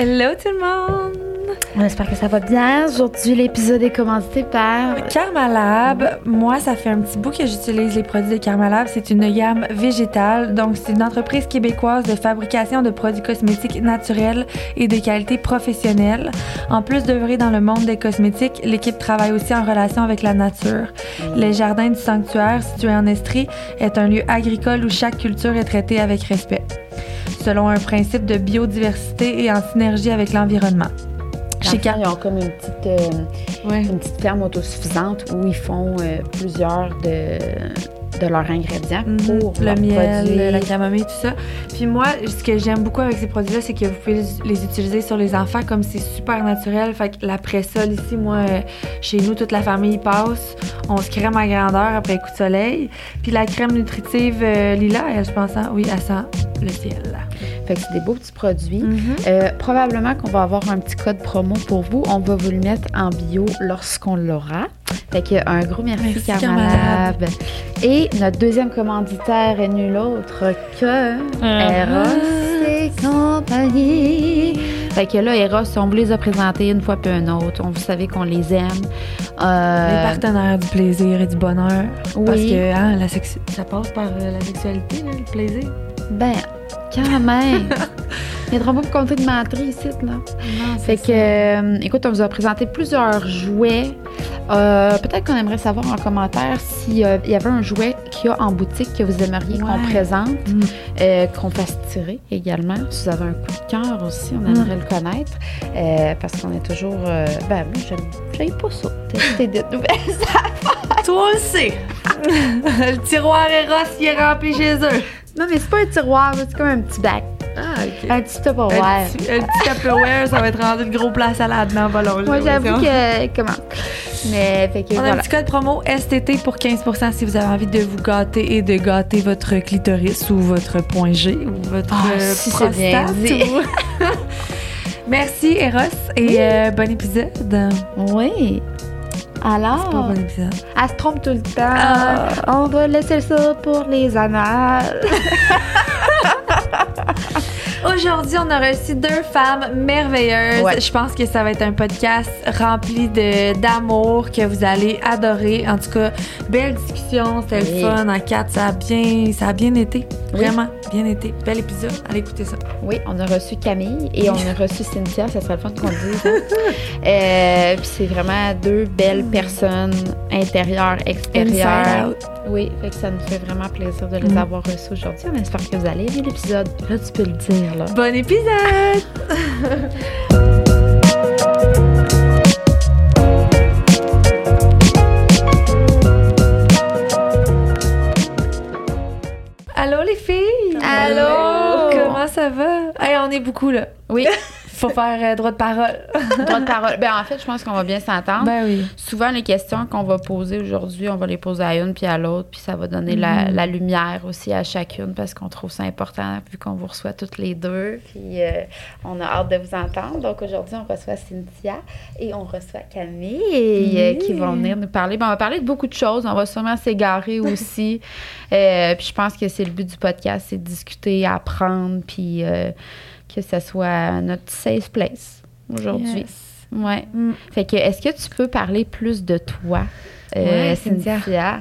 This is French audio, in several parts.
Hello tout! On espère que ça va bien. Aujourd'hui, l'épisode est commandité par Karmalab. Moi, ça fait un petit bout que j'utilise les produits de Karmalab. C'est une gamme végétale. Donc, c'est une entreprise québécoise de fabrication de produits cosmétiques naturels et de qualité professionnelle. En plus d'œuvrer dans le monde des cosmétiques, l'équipe travaille aussi en relation avec la nature. Les jardins du sanctuaire, situé en Estrie, est un lieu agricole où chaque culture est traitée avec respect selon un principe de biodiversité et en synergie avec l'environnement. Chez Car, ils ont comme une petite, euh, une petite ferme autosuffisante où ils font euh, plusieurs de, de leurs ingrédients Mhm. pour le miel, produits. la camomille, tout ça. Puis moi, ce que j'aime beaucoup avec ces produits-là, c'est que vous pouvez les utiliser sur les enfants comme c'est super naturel. Fait que l'après-sol ici, moi, euh, chez nous, toute la famille passe. On se crème à grandeur après coup de soleil. Puis la crème nutritive euh, Lila, elle, je pense, hein, oui, elle sent le ciel. Fait que c'est des beaux petits produits. Mhm. Euh, probablement qu'on va avoir un petit code promo pour vous. On va vous le mettre en bio lorsqu'on l'aura. Fait que un gros merci, Merci, Carmalab. Et notre deuxième commanditaire est nul autre que Eros et compagnie. Fait que là, Eros, on vous les a présentés une fois puis une autre. On vous savez qu'on les aime. Euh, Les partenaires du plaisir et du bonheur. Parce Oui. que hein, la ça passe par euh, la sexualité, là, le plaisir. Ben, quand même. Il y a trop pas pour compter de menterie ici, là. Non, Fait que, euh, écoute, on vous a présenté plusieurs jouets. Euh, Peut-être qu'on aimerait savoir en commentaire s'il y avait un jouet qu'il y a en boutique que vous aimeriez qu'on présente, Mm. euh, qu'on fasse tirer également. Si vous avez un coup de cœur aussi, on Mm. aimerait le connaître. Parce qu'on est toujours. ben, moi, j'aime j'aime pas ça. Tester de nouvelles Toi aussi! le tiroir Eros, il est rempli chez eux. Non, mais c'est pas un tiroir, c'est comme un petit bac. Ah, OK. Un petit Tupperware. Un petit, un petit Tupperware, ça va être rendu une grosse place à là-dedans, pas long. j'ai Moi, j'avoue que. Comment? Mais, fait que On a un petit code promo STT pour 15% si vous avez envie de vous gâter et de gâter votre clitoris ou votre point G ou votre Ah, euh, si c'est bien prostate. ou- Merci Eros et euh, bon épisode. Oui. C'est pas Alors, un bon épisode. elle se trompe tout le temps. Ah. On va laisser ça pour les annales. Aujourd'hui, on a reçu deux femmes merveilleuses. Ouais. Je pense que ça va être un podcast rempli d'amour que vous allez adorer. En tout cas, belle discussion, c'était Oui. le fun. En quatre, ça a bien, ça a bien été. Vraiment, bien été. Bel épisode. Allez écouter ça. Oui, on a reçu Camille et on a reçu Cynthia. Ça serait le fun qu'on le dise. hein. Euh, Puis c'est vraiment deux belles personnes intérieures, extérieures. Oui, fait que ça nous fait vraiment plaisir de les Mm. avoir reçus aujourd'hui. On espère que vous allez aimer l'épisode. Là, tu peux le dire, là. Bon épisode! Allô les filles! Allô! Comment ça va? Hey, on est beaucoup là. Oui, Faut faire euh, droit de parole. droit de parole. Ben, en fait, je pense qu'on va bien s'entendre. ben oui. Souvent, les questions qu'on va poser aujourd'hui, on va les poser à une puis à l'autre, puis ça va donner la, Mhm. la lumière aussi à chacune parce qu'on trouve ça important vu qu'on vous reçoit toutes les deux. Puis euh, on a hâte de vous entendre. Donc aujourd'hui, on reçoit Cynthia et on reçoit Camille euh, qui vont venir nous parler. Ben, on va parler de beaucoup de choses. On va sûrement s'égarer aussi. Puis je pense que c'est le but du podcast, c'est de discuter, apprendre, puis que ce soit notre safe place aujourd'hui. Yes. Ouais. Mm. Fait que, est-ce que tu peux parler plus de toi, euh, Ouais, Cynthia? Cynthia.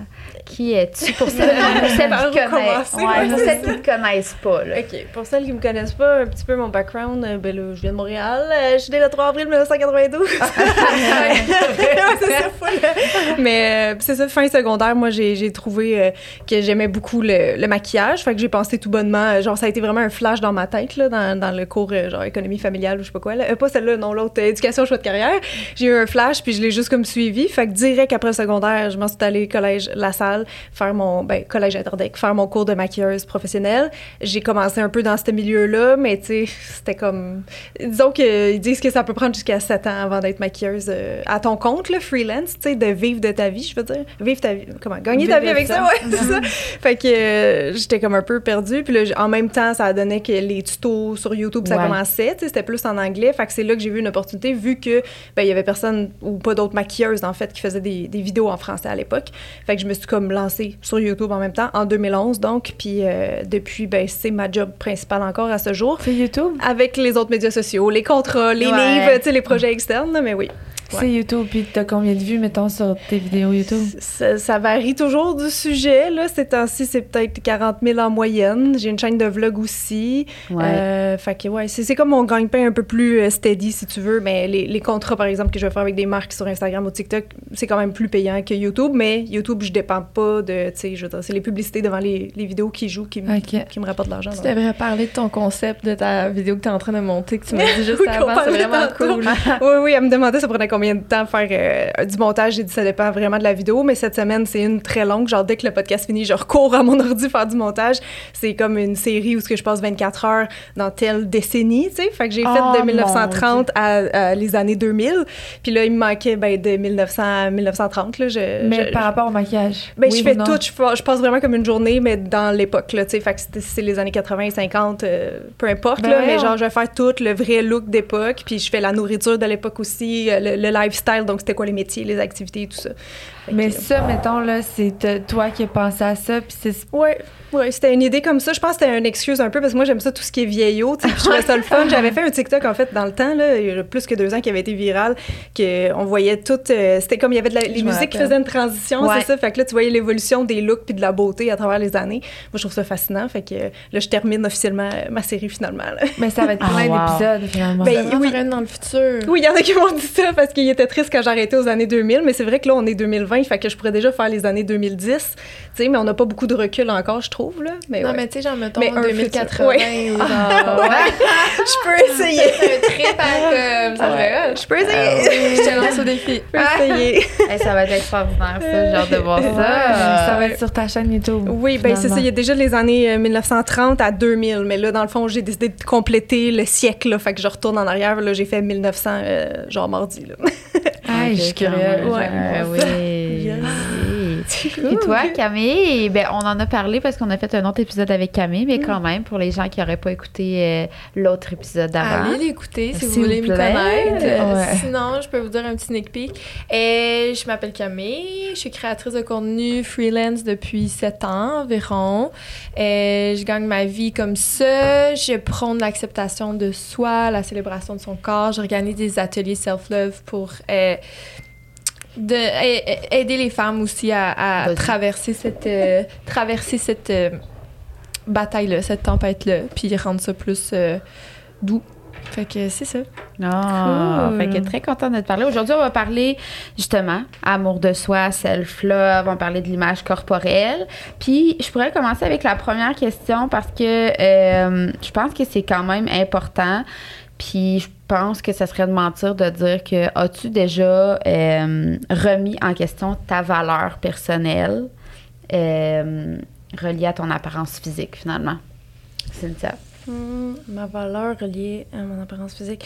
Qui es-tu pour celles, pour qui connaissent? commencer? Ouais, pour celles qui ne connaissent pas. Là. OK. Pour celles qui me connaissent pas, un petit peu mon background, euh, ben là, je viens de Montréal. euh, je suis née le 3 avril 1992. Ouais, c'est ça. Mais euh, c'est ça, fin secondaire, moi, j'ai trouvé que j'aimais beaucoup le, le maquillage. Fait que j'ai pensé tout bonnement, genre, ça a été vraiment un flash dans ma tête, là, dans, dans le cours, genre, économie familiale ou je sais pas quoi. Là. Pas celle-là, non, l'autre, éducation, choix de carrière. J'ai eu un flash, puis je l'ai juste comme suivi. Fait que direct après le secondaire, je m'en suis allée au collège La Salle, faire mon, ben, collège Interdec, faire mon cours de maquilleuse professionnelle. J'ai commencé un peu dans ce milieu-là, mais tu sais, c'était comme. Disons qu'ils disent que ça peut prendre jusqu'à 7 ans avant d'être maquilleuse euh, à ton compte, le freelance, tu sais, de vivre de ta vie, je veux dire. Vivre ta vie. Comment Gagner ta vie avec ça. ça, ouais, c'est ça. Fait que euh, j'étais comme un peu perdue. Puis là, en même temps, ça a donné que les tutos sur YouTube, ça Ouais. commençait, tu sais, c'était plus en anglais. Fait que c'est là que j'ai vu une opportunité, vu que, ben, il y avait personne ou pas d'autres maquilleuses, en fait, qui faisaient des, des vidéos en français à l'époque. Fait que je me suis comme lancée sur YouTube en même temps, en 2011 donc. Puis euh, depuis, ben, c'est ma job principale encore à ce jour. C'est YouTube? Avec les autres médias sociaux, les contrats, les Ouais. livres, tu sais, les projets externes, mais oui. C'est YouTube, puis t'as combien de vues, mettons, sur tes vidéos YouTube? Ça, ça varie toujours du sujet. Là. Ces temps-ci, c'est peut-être 40 000 en moyenne. J'ai une chaîne de vlog aussi. Ouais. Euh, fait que, ouais, c'est comme mon gagne-pain un peu plus euh, steady, si tu veux. Mais les, les contrats, par exemple, que je vais faire avec des marques sur Instagram ou TikTok, c'est quand même plus payant que YouTube. Mais YouTube, je dépends pas de. Tu sais, je veux dire, c'est les publicités devant les, les vidéos qui jouent qui, qui me rapportent de l'argent. Tu devrais parler de ton concept de ta vidéo que tu es en train de monter, que tu m'as dit juste Oui, qu'on avant. C'est vraiment tantôt. cool. oui, oui, elle me demandait ça prenait combien de temps faire euh, du montage. J'ai dit ça dépend vraiment de la vidéo, mais cette semaine, c'est une très longue. Genre, dès que le podcast finit, je recours à mon ordi faire du montage. C'est comme une série où ce que je passe 24 heures dans telle décennie, tu sais. Fait que j'ai fait Oh, de 1930 à, à les années 2000. Puis là, il me manquait ben, de 1900 à 1930. Là, je, Mais je- par rapport au maquillage. ben, Oui je fais tout, je, passe vraiment comme une journée, mais dans l'époque, là, tu sais, fait que c'est les années 80, 50, euh, peu importe, Ben là, mais genre, je vais faire tout, le vrai look d'époque, puis je fais la nourriture de l'époque aussi, euh, le, le lifestyle, donc c'était quoi les métiers, les activités, tout ça. Mais ça, mettons, là, c'est euh, toi qui as pensé à ça, puis c'est... Ouais, ouais, c'était une idée comme ça. Je pense que c'était une excuse un peu parce que moi j'aime ça tout ce qui est vieillot. tu sais, puis Je trouvais ça le fun. J'avais fait un TikTok en fait dans le temps là, il y a plus que deux ans qui avait été viral, que on voyait tout. euh, c'était comme il y avait de la, les Je musiques qui faisaient une transition, Ouais. c'est ça. Fait que là tu voyais l'évolution des looks puis de la beauté à travers les années. Moi je trouve ça fascinant. Fait que euh, là je termine officiellement ma série finalement. là. Mais ça va être Ah, plein wow. d'épisodes, finalement. Ben, oui. dans le futur. Oui, il y en a qui m'ont dit ça parce qu'il était triste quand j'ai arrêté aux années 2000, mais c'est vrai que là, on est 2020, fait que je pourrais déjà faire les années 2010, tu sais, mais on n'a pas beaucoup de recul encore, je trouve, là. Mais non, ouais. mais tu sais, genre, mettons, Mais un 2080 futur. ou genre... ouais. je peux essayer. un trip à comme... Ça serait hot. Je peux essayer. Je te lance au défi. Je peux essayer. Hey, ça va être extraordinaire, ça. Hâte de voir ça. ça va être sur ta chaîne YouTube. Oui, ben c'est ça. Il y a déjà les années euh, 1930 à 2000, mais là, dans le fond, j'ai décidé de compléter le siècle, là, fait que je retourne en arrière. Là, j'ai fait 1900, euh, genre mardi, là. Hey, je suis curieuse. Ouais. Oui. Et toi, Camille, ben, on en a parlé parce qu'on a fait un autre épisode avec Camille, mais quand même, pour les gens qui n'auraient pas écouté euh, l'autre épisode d'avant. Allez l'écouter si vous voulez me connaître. Euh, Ouais. Sinon, je peux vous dire un petit sneak peek. Et je m'appelle Camille, je suis créatrice de contenu freelance depuis sept ans environ. Et je gagne ma vie comme ça. Je prône l'acceptation de soi, la célébration de son corps. J'organise des ateliers self-love pour euh, de, a- a- aider les femmes aussi à, traverser cette, euh, traverser cette euh, bataille-là, cette tempête-là, puis rendre ça plus euh, doux. Fait que c'est ça. Ah, Cool. fait que très contente de te parler. Aujourd'hui, on va parler justement amour de soi, self-love, on va parler de l'image corporelle. Puis, je pourrais commencer avec la première question parce que euh, je pense que c'est quand même important. Puis, je pense que ça serait de mentir de dire que as-tu déjà euh, remis en question ta valeur personnelle euh, reliée à ton apparence physique finalement? Cynthia? Hmm, ma valeur reliée à mon apparence physique.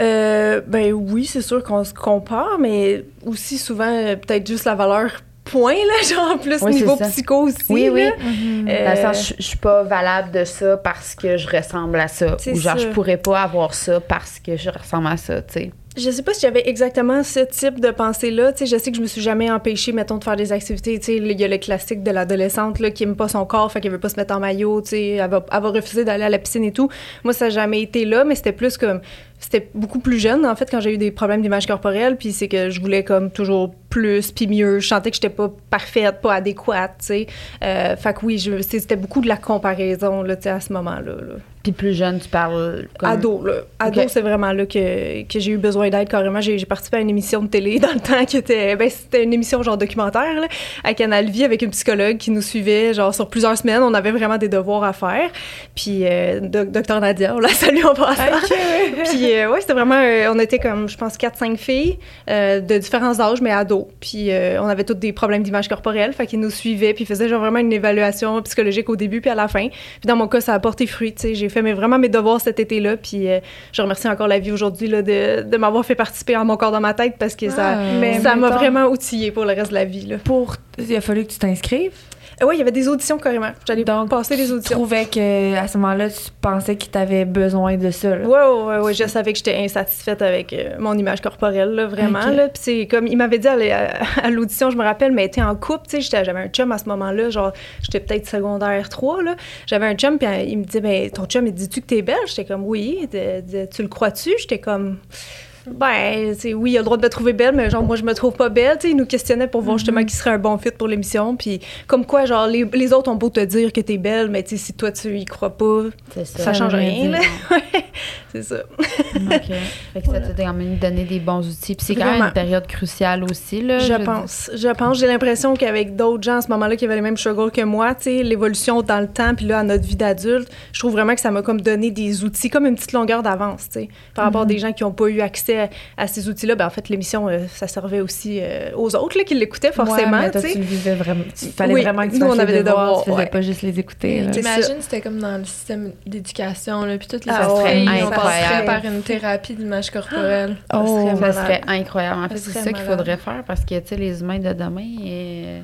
Euh, ben oui, c'est sûr qu'on se compare, mais aussi souvent, euh, peut-être juste la valeur point, là, genre plus Oui, niveau psycho aussi. Oui, oui. là. Mhm. Euh, Dans le sens, je, suis pas valable de ça parce que je ressemble à ça. Ou genre, ça. je pourrais pas avoir ça parce que je ressemble à ça, tu sais. Je sais pas si j'avais exactement ce type de pensée-là. Je sais que je me suis jamais empêchée, mettons, de faire des activités. Il y a le classique de l'adolescente qui aime pas son corps, fait qu'elle veut pas se mettre en maillot. Elle va, elle va refuser d'aller à la piscine et tout. Moi, ça n'a jamais été là, mais c'était plus comme. C'était beaucoup plus jeune, en fait, quand j'ai eu des problèmes d'image corporelle. Puis c'est que je voulais comme toujours plus, puis mieux. Je sentais que j'étais pas parfaite, pas adéquate, tu sais. Euh, fait que oui, c'était beaucoup de la comparaison, là, tu sais, à ce moment-là. là. Puis plus jeune, tu parles comme... Ado, là. Ado, c'est vraiment là que, que j'ai eu besoin d'aide carrément. J'ai j'ai participé à une émission de télé dans le temps qui était. Ben, c'était une émission genre documentaire, là, à Canal Vie avec une psychologue qui nous suivait, genre, sur plusieurs semaines. On avait vraiment des devoirs à faire. Puis, euh, doc- docteur Nadia, on la salue en passant. Puis, euh, ouais, c'était vraiment. euh, on était comme, je pense, 4-5 filles euh, de différents âges, mais ados. Puis, euh, on avait toutes des problèmes d'image corporelle. Fait qu'ils nous suivaient, puis faisaient genre vraiment une évaluation psychologique au début, puis à la fin. Puis, dans mon cas, ça a porté fruit. Tu sais, j'ai fait mes- vraiment mes devoirs cet été-là. Puis, euh, je remercie encore la vie aujourd'hui là, de, de m'avoir fait participer à mon corps dans ma tête parce que ça Ah. mais Mais ça m'a vraiment outillé pour le reste de la vie. Là. Pour... Il a fallu que tu t'inscrives? Oui, il y avait des auditions carrément. J'allais Donc, passer des Tu auditions. trouvais que à ce moment-là, tu pensais qu'il t'avait besoin de ça. ouais, ouais, ouais, je savais que j'étais insatisfaite avec euh, mon image corporelle, là, vraiment. Là. Puis c'est comme, il m'avait dit à, l'audition, je me rappelle, mais était en couple, tu sais, j'avais un chum à ce moment-là, genre, j'étais peut-être secondaire 3, là. J'avais un chum, puis il me dit, ben, ton chum, il dit-tu que t'es belle? J'étais comme, oui. De- de- tu le crois-tu? J'étais comme, ben, oui, il a le droit de me trouver belle, mais genre, moi, je me trouve pas belle, tu sais. Il nous questionnait pour voir justement qui serait un bon fit pour l'émission, puis comme quoi, genre, les, les autres ont beau te dire que t'es belle, mais tu sais, si toi, tu y crois pas, ça. ça change rien, là. C'est ça. OK. Fait que ça t'a quand même donné des bons outils. Puis c'est quand même une période cruciale aussi, là. Je pense. Je pense. J'ai l'impression qu'avec d'autres gens à ce moment-là qui avaient les mêmes struggles que moi, tu sais, l'évolution dans le temps, puis là, à notre vie d'adulte, je trouve vraiment que ça m'a comme donné des outils, comme une petite longueur d'avance, tu sais. Par rapport à des gens qui n'ont pas eu accès à, à ces outils-là, ben en fait, l'émission, euh, ça servait aussi euh, aux autres, là, qui l'écoutaient forcément, Ouais, mais tu toi, tu sais. le vivais vraiment. Il fallait Oui, vraiment que tu nous, on avait des devoirs, devoirs, tu faisais ouais. pas juste les écouter. que c'était comme dans le système d'éducation, là, puis toutes les Ah, on incroyable. passerait par une thérapie d'image corporelle. Oh, serait Ça serait incroyable. En fait, c'est serait ça qu'il faudrait faire parce que, tu sais, les humains de demain, euh,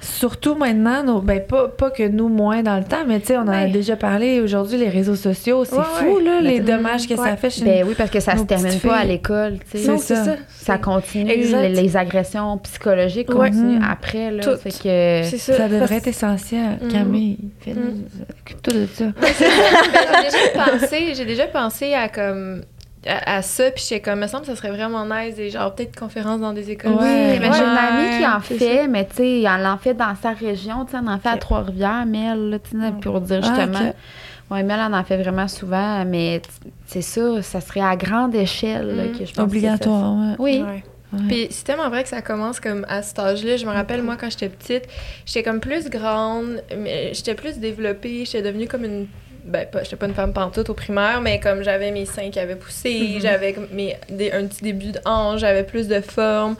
Surtout maintenant, nos- ben pas, pas que nous moins dans le temps, mais tu sais, on en a Ouais. déjà parlé aujourd'hui, les réseaux sociaux, c'est Ouais, fou, là, les Mm, dommages que ça fait chez ben oui, parce que ça se termine pas à l'école, tu sais. C'est ça. ça. Ça continue, les, les agressions psychologiques Ouais. continuent Mhm. après, là. Tout. Fait que... C'est ça. Ça devrait Parce- être essentiel. Mm. Camille, fais Mm. occupe-toi de ça. Ben, j'ai déjà pensé, j'ai déjà pensé à comme à, à ça, puis j'étais comme, me semble que ça serait vraiment nice, des genre peut-être conférences dans des écoles. Oui, Ouais. mais j'ai une amie qui en fait, mais tu sais, elle en fait dans sa région, tu sais, elle en fait à. Trois-Rivières, mais elle, tu sais, pour dire Ah, justement. Oui, mais elle en fait vraiment souvent, mais c'est ça, ça serait à grande échelle là, Mm. que je pense Obligatoire, ouais. que ça- Oui. Ouais. Puis c'est tellement vrai que ça commence comme à cet âge-là. Je me rappelle, moi, quand j'étais petite, j'étais comme plus grande, mais j'étais plus développée, j'étais devenue comme une. Ben, pas, j'étais pas une femme pantoute au primaire, mais comme j'avais mes seins qui avaient poussé, j'avais comme mes, des- un petit début de hanche, j'avais plus de forme.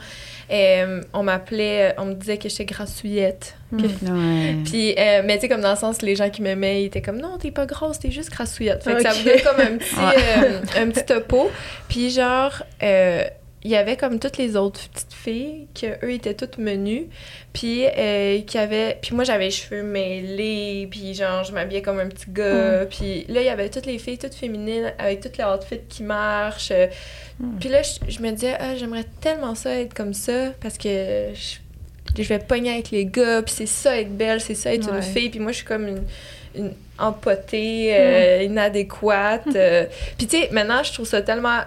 Euh, on m'appelait, on me disait que j'étais grassouillette. Ouais. Puis, euh, mais tu sais, comme dans le sens, les gens qui m'aimaient, ils étaient comme non, t'es pas grosse, t'es juste grassouillette. Fait que ça me donnait comme un petit, euh, un petit topo. Puis, genre, euh, il y avait comme toutes les autres petites filles, que eux étaient toutes menues. Puis, euh, qui avaient. Puis, moi, j'avais les cheveux mêlés. Puis, genre, je m'habillais comme un petit gars. Puis, là, il y avait toutes les filles, toutes féminines, avec toutes les outfits qui marchent. Euh, Puis là, je, je me disais, ah, j'aimerais tellement ça être comme ça parce que je, je vais pogner avec les gars, puis c'est ça être belle, c'est ça être Ouais. une fille, puis moi je suis comme une, une empotée, euh, inadéquate. euh. Puis tu sais, maintenant je trouve ça tellement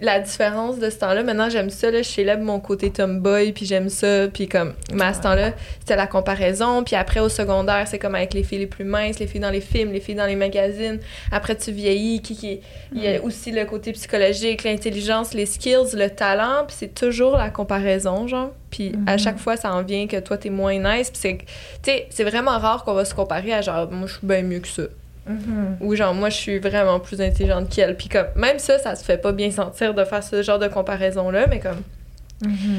la différence de ce temps-là, maintenant j'aime ça, là, je célèbre mon côté tomboy, puis j'aime ça, puis comme, mais à ce temps-là, c'était la comparaison, puis après au secondaire, c'est comme avec les filles les plus minces, les filles dans les films, les filles dans les magazines, après tu vieillis, qui, qui, il y a aussi le côté psychologique, l'intelligence, les skills, le talent, puis c'est toujours la comparaison, genre, puis à chaque fois, ça en vient que toi, t'es moins nice, puis c'est, tu sais, c'est vraiment rare qu'on va se comparer à genre, moi, je suis bien mieux que ça. Ou genre, moi, je suis vraiment plus intelligente qu'elle. Puis comme, même ça, ça se fait pas bien sentir de faire ce genre de comparaison-là, mais comme,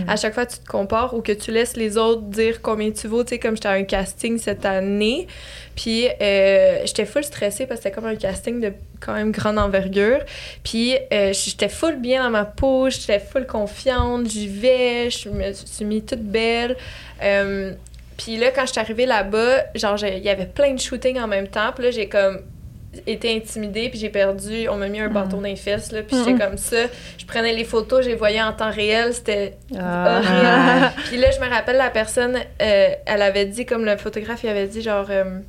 à chaque fois que tu te compares ou que tu laisses les autres dire combien tu vaux, tu sais, comme j'étais à un casting cette année, puis euh, j'étais full stressée parce que c'était comme un casting de quand même grande envergure. Puis euh, j'étais full bien dans ma peau, j'étais full confiante, j'y vais, je me suis mis toute belle. Euh, puis là, quand je suis arrivée là-bas, genre, il y avait plein de shootings en même temps. Puis là, j'ai comme été intimidée, puis j'ai perdu. On m'a mis un bâton dans les fesses, là. Puis j'étais comme ça. Je prenais les photos, je les voyais en temps réel. C'était Ah. horrible. Puis là, je me rappelle, la personne, euh, elle avait dit, comme le photographe, il avait dit, genre, euh,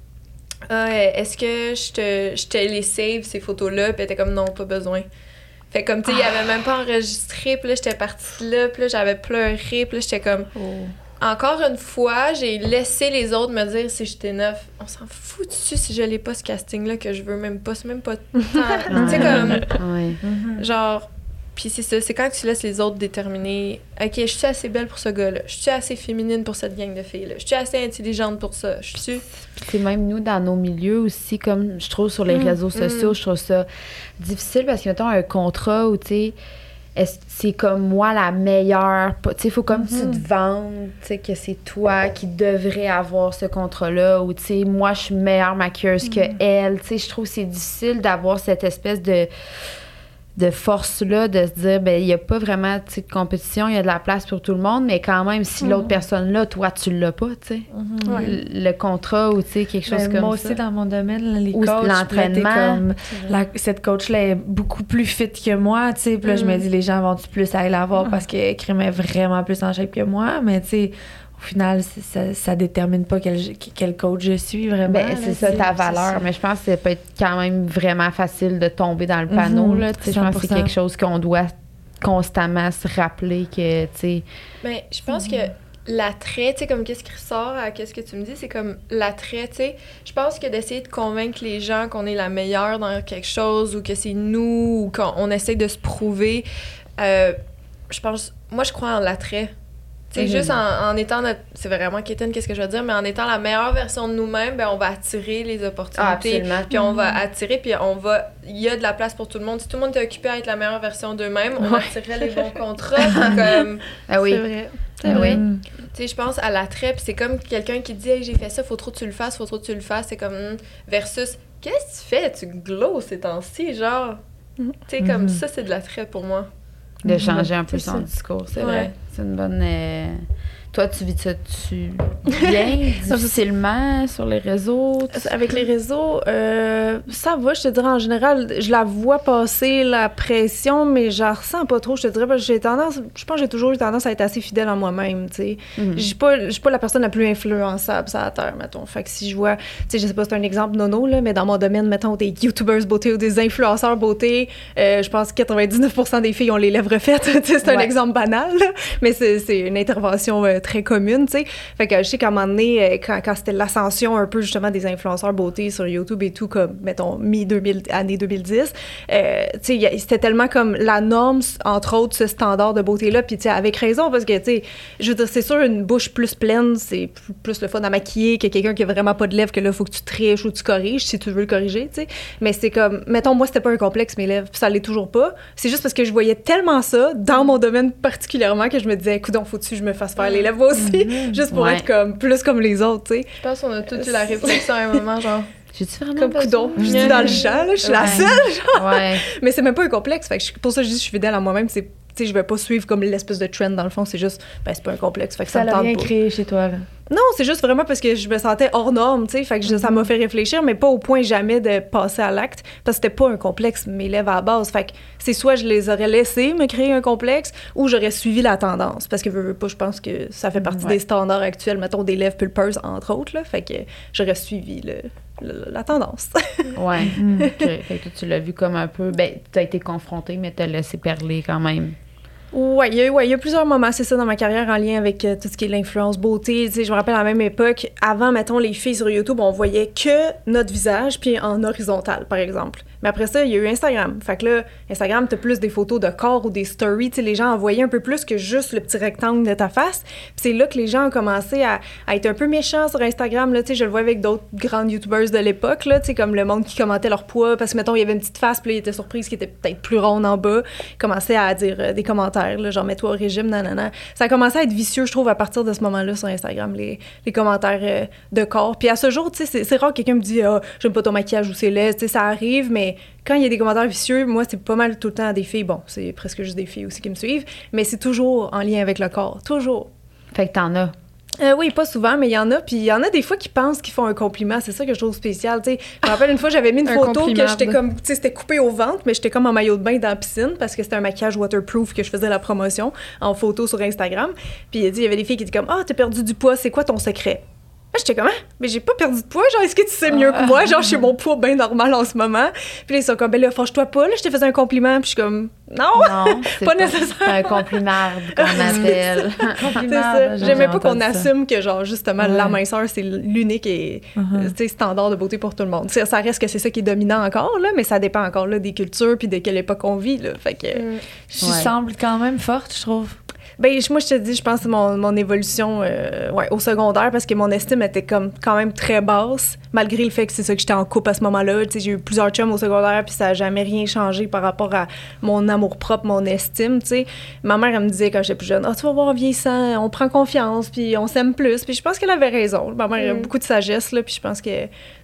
ah, est-ce que je te, je te les save, ces photos-là? Puis elle était comme, non, pas besoin. Fait comme, tu sais, il avait même pas enregistré. Puis là, j'étais partie là. Puis là, j'avais pleuré. Puis là, j'étais comme, encore une fois, j'ai laissé les autres me dire si j'étais neuf. On s'en fout dessus si je l'ai pas ce casting-là que je veux même pas. C'est même pas tu sais, comme, Ouais. genre. Puis c'est ça, c'est quand tu laisses les autres déterminer. Ok, je suis assez belle pour ce gars-là. Je suis assez féminine pour cette gang de filles-là. Je suis assez intelligente pour ça. Je suis. C'est même nous, dans nos milieux aussi, comme je trouve sur les réseaux sociaux, je trouve ça difficile parce que, mettons, un contrat où, tu sais, c'est comme moi la meilleure. pas- Tu sais, il faut comme tu te vendes, tu sais, que c'est toi qui devrais avoir ce contrat-là ou, tu sais, moi, je suis meilleure maquilleuse que elle. Tu sais, je trouve que c'est difficile d'avoir cette espèce de de force-là, de se dire, ben il n'y a pas vraiment de compétition, il y a de la place pour tout le monde, mais quand même, si l'autre Mhm. personne-là, toi, tu l'as pas, tu sais. Mhm. Ouais. Le, le contrat ou, tu sais, quelque chose Ben, comme moi ça. aussi, dans mon domaine, là, les Ou coachs, l'entraînement. là, comme, la- cette coach-là est beaucoup plus fit que moi, tu sais. Puis là, je me Mm. dis, les gens vont-tu plus aller la voir parce qu'elle est vraiment plus en shape que moi? Mais tu sais, au final, ça, ça détermine pas quel, quel coach je suis vraiment. Ben, là, c'est ça ta valeur, mais je pense que ça peut être quand même vraiment facile de tomber dans le panneau. Mhm, là, tu sais, je pense que c'est 100%. quelque chose qu'on doit constamment se rappeler que, tu sais, Mais je pense que l'attrait, tu sais, comme qu'est-ce qui ressort à qu'est-ce que tu me dis, c'est comme l'attrait, tu sais. Je pense que d'essayer de convaincre les gens qu'on est la meilleure dans quelque chose ou que c'est nous ou qu'on on essaie de se prouver, euh, je pense, moi je crois en l'attrait. Sais, Mhm. juste en, en étant notre. C'est vraiment quétaine, qu'est-ce que je veux dire, mais en étant la meilleure version de nous-mêmes, ben, on va attirer les opportunités. Puis on va attirer, puis on va. Il y a de la place pour tout le monde. Si tout le monde était occupé à être la meilleure version d'eux-mêmes, on Ouais. attirerait les bons contrats. comme, Ah oui. C'est vrai. Ah oui. Mm. tu sais, je pense à l'attrait, puis c'est comme quelqu'un qui dit hey, j'ai fait ça, faut trop que tu le fasses, faut trop que tu le fasses. C'est comme. hmm, versus, qu'est-ce que tu fais? Tu glows ces temps-ci, genre. Mhm. Tu sais, comme Mhm. ça, c'est de l'attrait pour moi. De changer un peu son discours, c'est Ouais. vrai. C'est une bonne. euh, Toi, tu vis ça tu bien, difficilement sur les réseaux? tu- Avec les réseaux, euh, ça va, je te dirais en général, je la vois passer la pression, mais je la ressens pas trop, je te dirais, parce que j'ai tendance, je pense que j'ai toujours eu tendance à être assez fidèle en moi-même, tu sais. Je suis pas, pas la personne la plus influençable sur la terre, mettons. Fait que si je vois, tu sais, je sais pas si c'est un exemple nono, là, mais dans mon domaine, mettons, des YouTubers beauté ou des influenceurs beauté, euh, je pense que 99% des filles ont les lèvres sais, c'est un exemple banal, là, mais c'est c'est une intervention euh, très commune, tu sais. Fait que je sais qu'à un moment donné, euh, quand, quand c'était l'ascension un peu justement des influenceurs beauté sur YouTube et tout, comme, mettons, mi-2000, année 2010, euh, tu sais, c'était tellement comme la norme, entre autres, ce standard de beauté-là, puis tu sais, avec raison, parce que, tu sais, je veux dire, c'est sûr, une bouche plus pleine, c'est plus- plus le fun à maquiller que quelqu'un qui a vraiment pas de lèvres, que là, faut que tu triches ou tu corriges, si tu veux le corriger, tu sais. Mais c'est comme, mettons, moi, c'était pas un complexe, mes lèvres, puis ça l'est toujours pas. C'est juste parce que je voyais tellement ça, dans mon domaine particulièrement, que je me disais, écoute, faut-tu que je me fasse faire les lèvres aussi, juste pour Ouais. être comme, plus comme les autres, tu sais. Je pense qu'on a tous eu la réflexion à un moment, genre. J'ai-tu vraiment Comme coudon, je suis dans le champ, là, je suis la seule. Ouais. Mais c'est même pas un complexe. Fait que pour ça, je dis, je suis fidèle à moi-même. C'est, sais, je vais pas suivre comme l'espèce de trend dans le fond. C'est juste, ben, c'est pas un complexe. Fait que ça, Ça l'a rien créé chez toi, là. Non, c'est juste vraiment parce que je me sentais hors norme, tu sais. Fait que ça m'a fait réfléchir, mais pas au point jamais de passer à l'acte. Parce que c'était pas un complexe, mes lèvres à la base. Fait que c'est soit je les aurais laissés me créer un complexe ou j'aurais suivi la tendance. Parce que veux, veux pas, je pense que ça fait partie Ouais. des standards actuels, mettons des lèvres pulpeuses, entre autres, là. Fait que j'aurais suivi le, le- la tendance. Ouais. Mm. Ok. Fait que tu l'as vu comme un peu. Ben, tu as été confronté, mais t'as laissé perler quand même. Ouais, il y, a, plusieurs moments, c'est ça, dans ma carrière en lien avec euh, tout ce qui est l'influence beauté. Je me rappelle à la même époque, avant, mettons, les filles sur YouTube, on voyait que notre visage, puis en horizontal, par exemple. Mais après ça, il y a eu Instagram. Fait que là, Instagram, t'as plus des photos de corps ou des stories. Tu sais, les gens envoyaient un peu plus que juste le petit rectangle de ta face. C'est là que les gens ont commencé à, être un peu méchants sur Instagram. Là, je le vois avec d'autres grandes YouTubers de l'époque, comme le monde qui commentait leur poids. Parce que, mettons, il y avait une petite face, puis ils étaient surprises qui était peut-être plus ronde en bas. Ils commençaient à dire euh, des commentaires, genre, mets-toi au régime, nanana. Ça a commencé à être vicieux, je trouve, à partir de ce moment-là sur Instagram, les, commentaires euh, de corps. Puis à ce jour, tu sais, c'est- c'est rare que quelqu'un me dise, ah, j'aime pas ton maquillage ou c'est laid. Tu sais, ça arrive, mais quand il y a des commentaires vicieux, moi, c'est pas mal tout le temps des filles. Bon, c'est presque juste des filles aussi qui me suivent, mais c'est toujours en lien avec le corps. Toujours. Fait que t'en as. Euh, oui, pas souvent, mais il y en a. Puis il y en a des fois qui pensent qu'ils font un compliment. C'est ça que je trouve spécial. tu sais. Je me rappelle une fois, j'avais mis une Un photo que j'étais comme, tu sais, c'était coupé au ventre, mais j'étais comme en maillot de bain dans la piscine parce que c'était un maquillage waterproof que je faisais la promotion en photo sur Instagram. Puis il y avait des filles qui étaient comme, ah, t'as perdu du poids, c'est quoi ton secret? J'étais comme, ah, mais j'ai pas perdu de poids. Genre, est-ce que tu sais mieux que moi? Genre, j'ai mon poids bien normal en ce moment. Puis là, ils sont comme, ben là, fâche-toi pas. Là, je te faisais un compliment. Puis je suis comme, non, Non, c'est Pas nécessaire. C'est un compliment qu'on appelle. J'aimais pas qu'on assume que, genre, justement, Ouais. la minceur, c'est l'unique et sais, standard de beauté pour tout le monde. Ça, ça reste que c'est ça qui est dominant encore, là, mais ça dépend encore là, des cultures puis de quelle époque on vit. Là. Fait que, Tu Ouais. sembles quand même forte, je trouve. Ben, je- moi, je te dis, je pense que mon, mon évolution euh, ouais, au secondaire parce que mon estime était comme quand même très basse. malgré le fait que c'est ça que j'étais en couple à ce moment-là. J'ai eu plusieurs chums au secondaire, puis ça a jamais rien changé par rapport à mon amour-propre, mon estime. Ma mère, elle me disait quand j'étais plus jeune, ah, tu vas voir, vieillissant, on prend confiance, puis on s'aime plus. Puis je pense qu'elle avait raison. Ma mère a Mm. beaucoup de sagesse, là, puis je pense que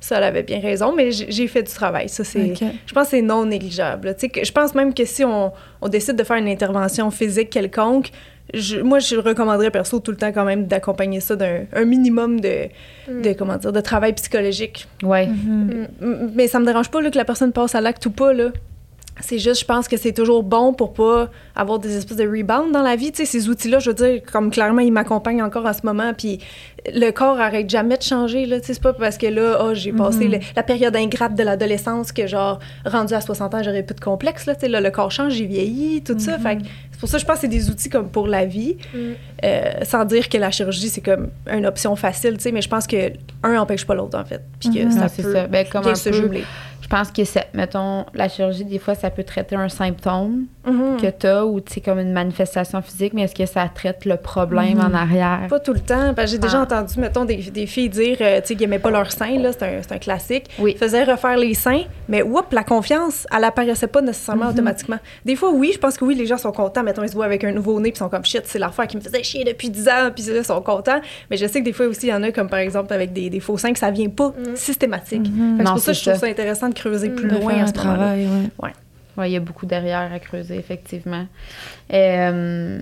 ça, elle avait bien raison, mais j'ai fait du travail. Ça, c'est... Je pense que c'est non négligeable. que- je pense même que si on, on décide de faire une intervention physique quelconque, je- moi, je recommanderais perso tout le temps quand même d'accompagner ça d'un un minimum de, de, comment dire, de travail psychologique. Ouais. Mhm. M- Mais ça me dérange pas là, que la personne passe à l'acte ou pas. Là. C'est juste, je pense que c'est toujours bon pour pas avoir des espèces de rebound dans la vie. Tu sais, ces outils-là, je veux dire, comme clairement, ils m'accompagnent encore en ce moment. Puis le corps arrête jamais de changer. Là. Tu sais, c'est pas parce que là, oh, j'ai passé le- la période ingrate de l'adolescence que, genre, rendu à 60 ans, j'aurais plus de complexe. Là. Tu sais, là, le corps change, j'ai vieilli, tout ça. Fait que c'est pour ça que je pense que c'est des outils comme pour la vie. Mm. Euh, sans dire que la chirurgie, c'est comme une option facile, tu sais, mais je pense que un empêche pas l'autre, en fait. Puis que Mhm. ça Non, peut ça. Ben, comme bien se peu- jumeler. Je pense que c'est, mettons, la chirurgie, des fois, ça peut traiter un symptôme Mhm. que tu as ou, comme une manifestation physique, mais est-ce que ça traite le problème en arrière? Pas tout le temps. parce que j'ai déjà Ah. entendu, mettons, des, des filles dire euh, tu sais, qu'ils n'aimaient pas leurs seins, là, c'est un, c'est un classique. Oui. Faisaient refaire les seins, mais whoop, la confiance, elle apparaissait pas nécessairement automatiquement. Des fois, oui, je pense que oui, les gens sont contents. Mettons, ils se voient avec un nouveau nez, puis ils sont comme shit, c'est l'affaire qui me faisait chier depuis 10 ans, puis ils sont contents. Mais je sais que des fois aussi, il y en a, comme par exemple avec des, des faux seins, que ça vient pas systématique. Que c'est Non, pour ça que je trouve ça intéressant de creuser plus De loin faire à ce travail, ouais. Oui, il y a beaucoup derrière à creuser, effectivement. Euh,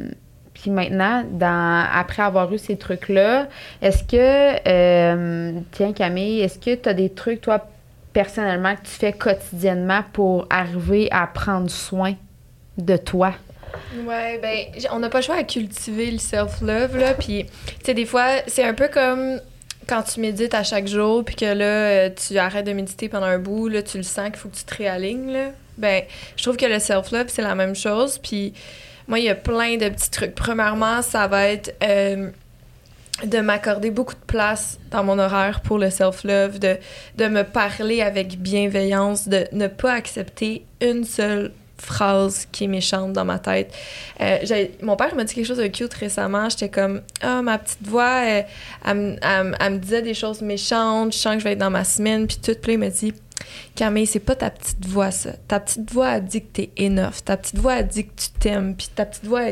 puis maintenant, dans, après avoir eu ces trucs-là, est-ce que, euh, tiens Camille, est-ce que tu as des trucs, toi, personnellement, que tu fais quotidiennement pour arriver à prendre soin de toi? Ouais, ben, on n'a pas le choix à cultiver le self-love, là. Puis, tu sais, des fois, c'est un peu comme quand tu médites à chaque jour, puis que là, euh, tu arrêtes de méditer pendant un bout, là, tu le sens qu'il faut que tu te réalignes, là. Ben, je trouve que le self-love, c'est la même chose. Puis, moi, il y a plein de petits trucs. Premièrement, ça va être euh, de m'accorder beaucoup de place dans mon horaire pour le self-love, de, de me parler avec bienveillance, de ne pas accepter une seule phrase qui est méchante dans ma tête. Euh, mon père m'a dit quelque chose de cute récemment. J'étais comme, ah, ma petite voix, euh, elle, me- me- me disait des choses méchantes. Je sens que je vais être dans ma semaine. Puis tout, puis il m'a dit, Camille, c'est pas ta petite voix, ça. Ta petite voix a dit que t'es enough. Ta petite voix a dit que tu t'aimes. Puis ta petite voix,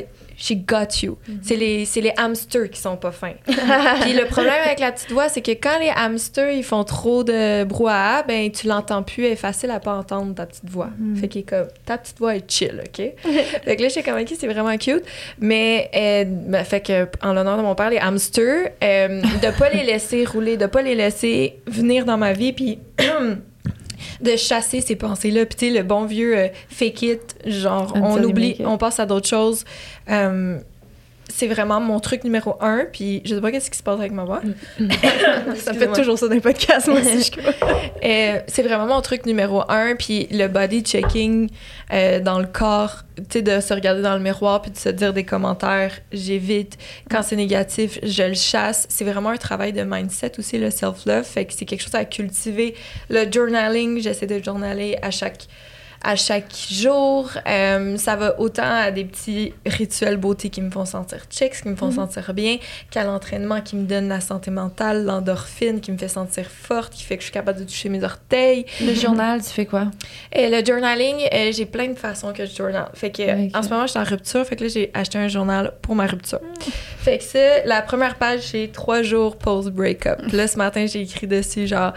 she got you. C'est les, c'est les hamsters qui sont pas fins. Puis le problème avec la petite voix, c'est que quand les hamsters, ils font trop de brouhaha, ben tu l'entends plus. Elle est facile à pas entendre, ta petite voix. Fait qu'il est comme, ta petite voix est chill, OK? fait que là, j'étais comme, OK, c'est vraiment cute. Mais, euh, ben, fait que, en l'honneur de mon père, les hamsters, euh, de pas les laisser rouler, de pas les laisser venir dans ma vie, puis de chasser ces pensées-là. Puis, tu sais, le bon vieux euh, fake it, genre, on oublie, on passe à d'autres choses. Euh, c'est vraiment mon truc numéro un. Puis, je sais pas qu'est-ce qui se passe avec ma voix. Ça me fait toujours ça dans les podcasts, moi aussi. je crois. Euh, c'est vraiment mon truc numéro un. Puis le body checking euh, dans le corps, tu sais, de se regarder dans le miroir puis de se dire des commentaires, j'évite. Quand c'est négatif, je le chasse. C'est vraiment un travail de mindset aussi, le self-love. Fait que c'est quelque chose à cultiver. Le journaling, j'essaie de journaler à chaque à chaque jour. Euh, ça va autant à des petits rituels beauté qui me font sentir chicks, qui me font sentir bien, qu'à l'entraînement qui me donne la santé mentale, l'endorphine qui me fait sentir forte, qui fait que je suis capable de toucher mes orteils. Le journal, tu fais quoi? Et le journaling, euh, j'ai plein de façons que je journal. Fait que en ce moment, je suis en rupture, fait que là, j'ai acheté un journal pour ma rupture. Fait que ça, la première page, c'est trois jours post-breakup. Là, ce matin, j'ai écrit dessus, genre,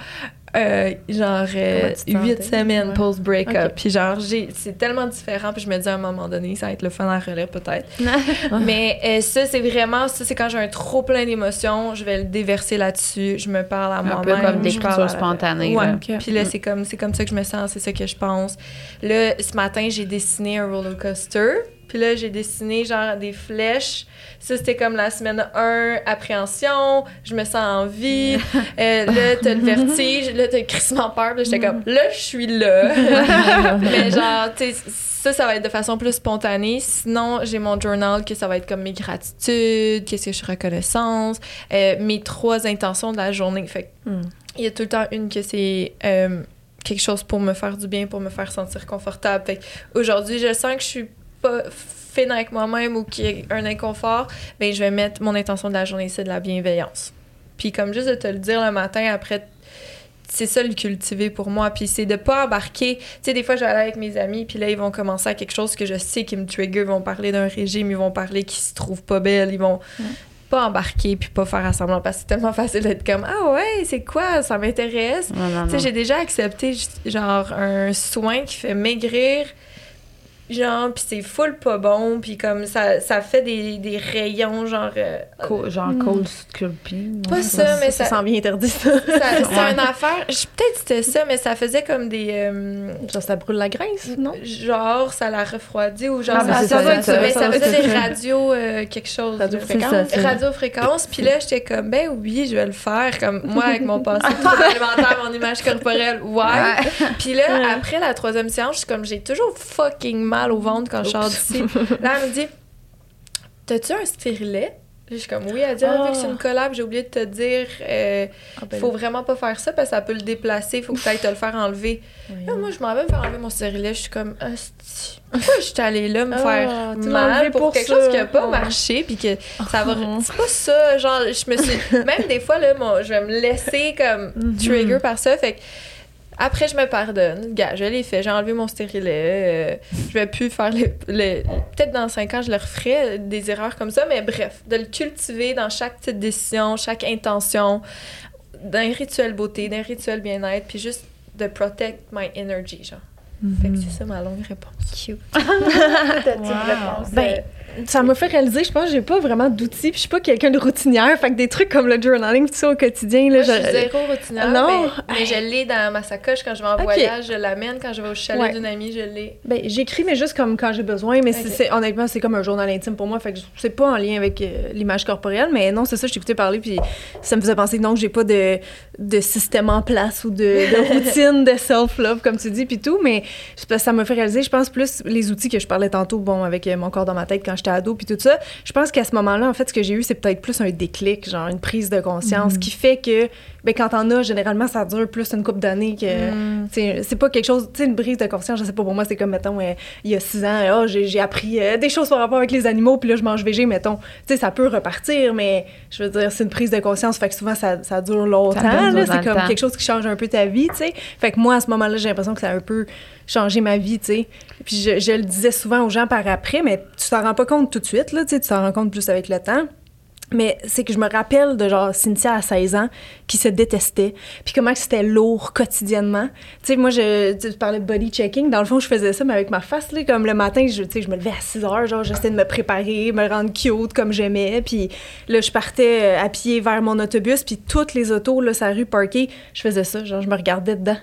euh, genre euh, semaines Ouais. post-breakup. Ok. Puis genre, j'ai, c'est tellement différent. Puis je me dis à un moment donné, ça va être le fun à relire peut-être. Mais euh, ça, c'est vraiment, ça, c'est quand j'ai un trop plein d'émotions, je vais le déverser là-dessus. Je me parle à Un moi-même. peu comme des cultures spontanées. Ouais. là. Ok. Puis là, Mm. c'est comme, c'est comme ça que je me sens, c'est ça que je pense. Là, ce matin, j'ai dessiné un roller coaster. Puis là, j'ai dessiné genre des flèches. Ça, c'était comme la semaine 1, appréhension, je me sens en vie. Euh, là, t'as le vertige, là, t'as le crissement peur. Puis là, j'étais comme, là, je suis là. Mais genre, tu sais, ça, ça va être de façon plus spontanée. Sinon, j'ai mon journal que ça va être comme mes gratitudes, qu'est-ce que je suis reconnaissance, euh, mes trois intentions de la journée. Fait Hmm. il y a tout le temps une que c'est euh, quelque chose pour me faire du bien, pour me faire sentir confortable. Fait aujourd'hui, je sens que je suis pas fine avec moi-même ou qu'il y a un inconfort, mais je vais mettre mon intention de la journée, c'est de la bienveillance. Puis comme juste de te le dire le matin après c'est ça le cultiver pour moi. Puis c'est de pas embarquer. Tu sais, des fois, je vais aller avec mes amis, puis là, ils vont commencer à quelque chose que je sais qui me trigger. Ils vont parler d'un régime, ils vont parler qu'ils se trouvent pas belles, ils vont pas embarquer puis pas faire assemblant parce que c'est tellement facile d'être comme ah ouais c'est quoi ça m'intéresse tu sais j'ai déjà accepté genre un soin qui fait maigrir genre puis c'est full pas bon puis comme ça ça fait des, des rayons genre euh, genre hmm. cold sculpting pas ça mais ça, ça s'en vient interdit ça, c'est une affaire. Peut-être c'était ça mais ça faisait comme des euh, genre ça brûle la graisse non? genre ça la refroidit ou genre ah, ça, ça, ça, mais ça faisait des radios euh, quelque chose radio fréquence. Radio fréquence puis là j'étais comme ben oui je vais le faire comme moi avec mon passé alimentaire mon image corporelle ouais. Puis là après la troisième séance je suis comme j'ai toujours fucking mal au ventre quand je sors d'ici. Là, elle me dit T'as-tu un stérilet? Je suis comme oui, elle dit ah, vu que c'est une ah. collab, j'ai oublié de te dire euh, ah, ben faut vraiment pas faire ça parce que ça peut le déplacer, il faut que tu ailles te le faire enlever. Là, moi je m'en vais me faire enlever mon stérilet, je suis comme hostie. Pourquoi je suis allée là me faire mal pour, quelque chose qui a pas marché puis que ça va c'est pas ça, genre je me suis même des fois là moi, je vais me laisser comme mhm. trigger par ça fait que après, je me pardonne. Gars, je l'ai fait. J'ai enlevé mon stérilet. Euh, je vais plus faire les. Peut-être dans cinq ans, je le referai, des erreurs comme ça. Mais bref, de le cultiver dans chaque petite décision, chaque intention, d'un rituel beauté, d'un rituel bien-être, puis juste de protect my energy, genre. Fait que c'est ça ma longue réponse. Cute. wow. Ben, ça m'a fait réaliser, je pense, j'ai pas vraiment d'outils, puis je suis pas quelqu'un de routinière, fait que des trucs comme le journaling, tout ça au quotidien. Là, Moi, je suis zéro routinière, non. Mais, je l'ai dans ma sacoche quand je vais en voyage, je l'amène, quand je vais au chalet d'une amie, je l'ai. Ben, j'écris, mais juste comme quand j'ai besoin, mais c'est, honnêtement, c'est comme un journal intime pour moi, fait que c'est pas en lien avec euh, l'image corporelle, mais non, c'est ça, je t'écoutais parler, puis ça me faisait penser que non, j'ai pas de, de système en place ou de, routine de self-love, comme tu dis, puis tout, mais ça m'a fait réaliser, je pense, plus les outils que je parlais tantôt, bon, avec euh, mon corps dans ma tête quand j'étais ado, puis tout ça. Je pense qu'à ce moment-là, en fait, ce que j'ai eu, c'est peut-être plus un déclic, genre une prise de conscience, mm. qui fait que, ben, quand t'en as, généralement, ça dure plus une couple d'années que. Mm. C'est pas quelque chose, tu sais, une prise de conscience, je sais pas, pour moi, c'est comme, mettons, euh, il y a six ans, oh, j'ai appris euh, des choses par rapport avec les animaux, puis là, je mange végé, mettons. Tu sais, ça peut repartir, mais je veux dire, c'est une prise de conscience, fait que souvent, ça, ça dure longtemps. C'est comme quelque chose qui change un peu ta vie, tu sais. Fait que moi, à ce moment-là, j'ai l'impression que ça a un peu changé ma vie, tu sais. Puis je, je, le disais souvent aux gens par après, mais tu t'en rends pas compte tout de suite, là, tu t'en rends compte plus avec le temps. Mais c'est que je me rappelle de genre Cynthia à 16 ans qui se détestait, puis comment c'était lourd quotidiennement. Tu sais, moi, je, tu parlais de body checking. Dans le fond, je faisais ça, mais avec ma face, là, comme le matin, je, je me levais à 6 heures, genre, j'essayais de me préparer, me rendre cute comme j'aimais. Puis là, je partais euh, à pied vers mon autobus, puis toutes les autos, là, sa rue parquée, je faisais ça, genre, je me regardais dedans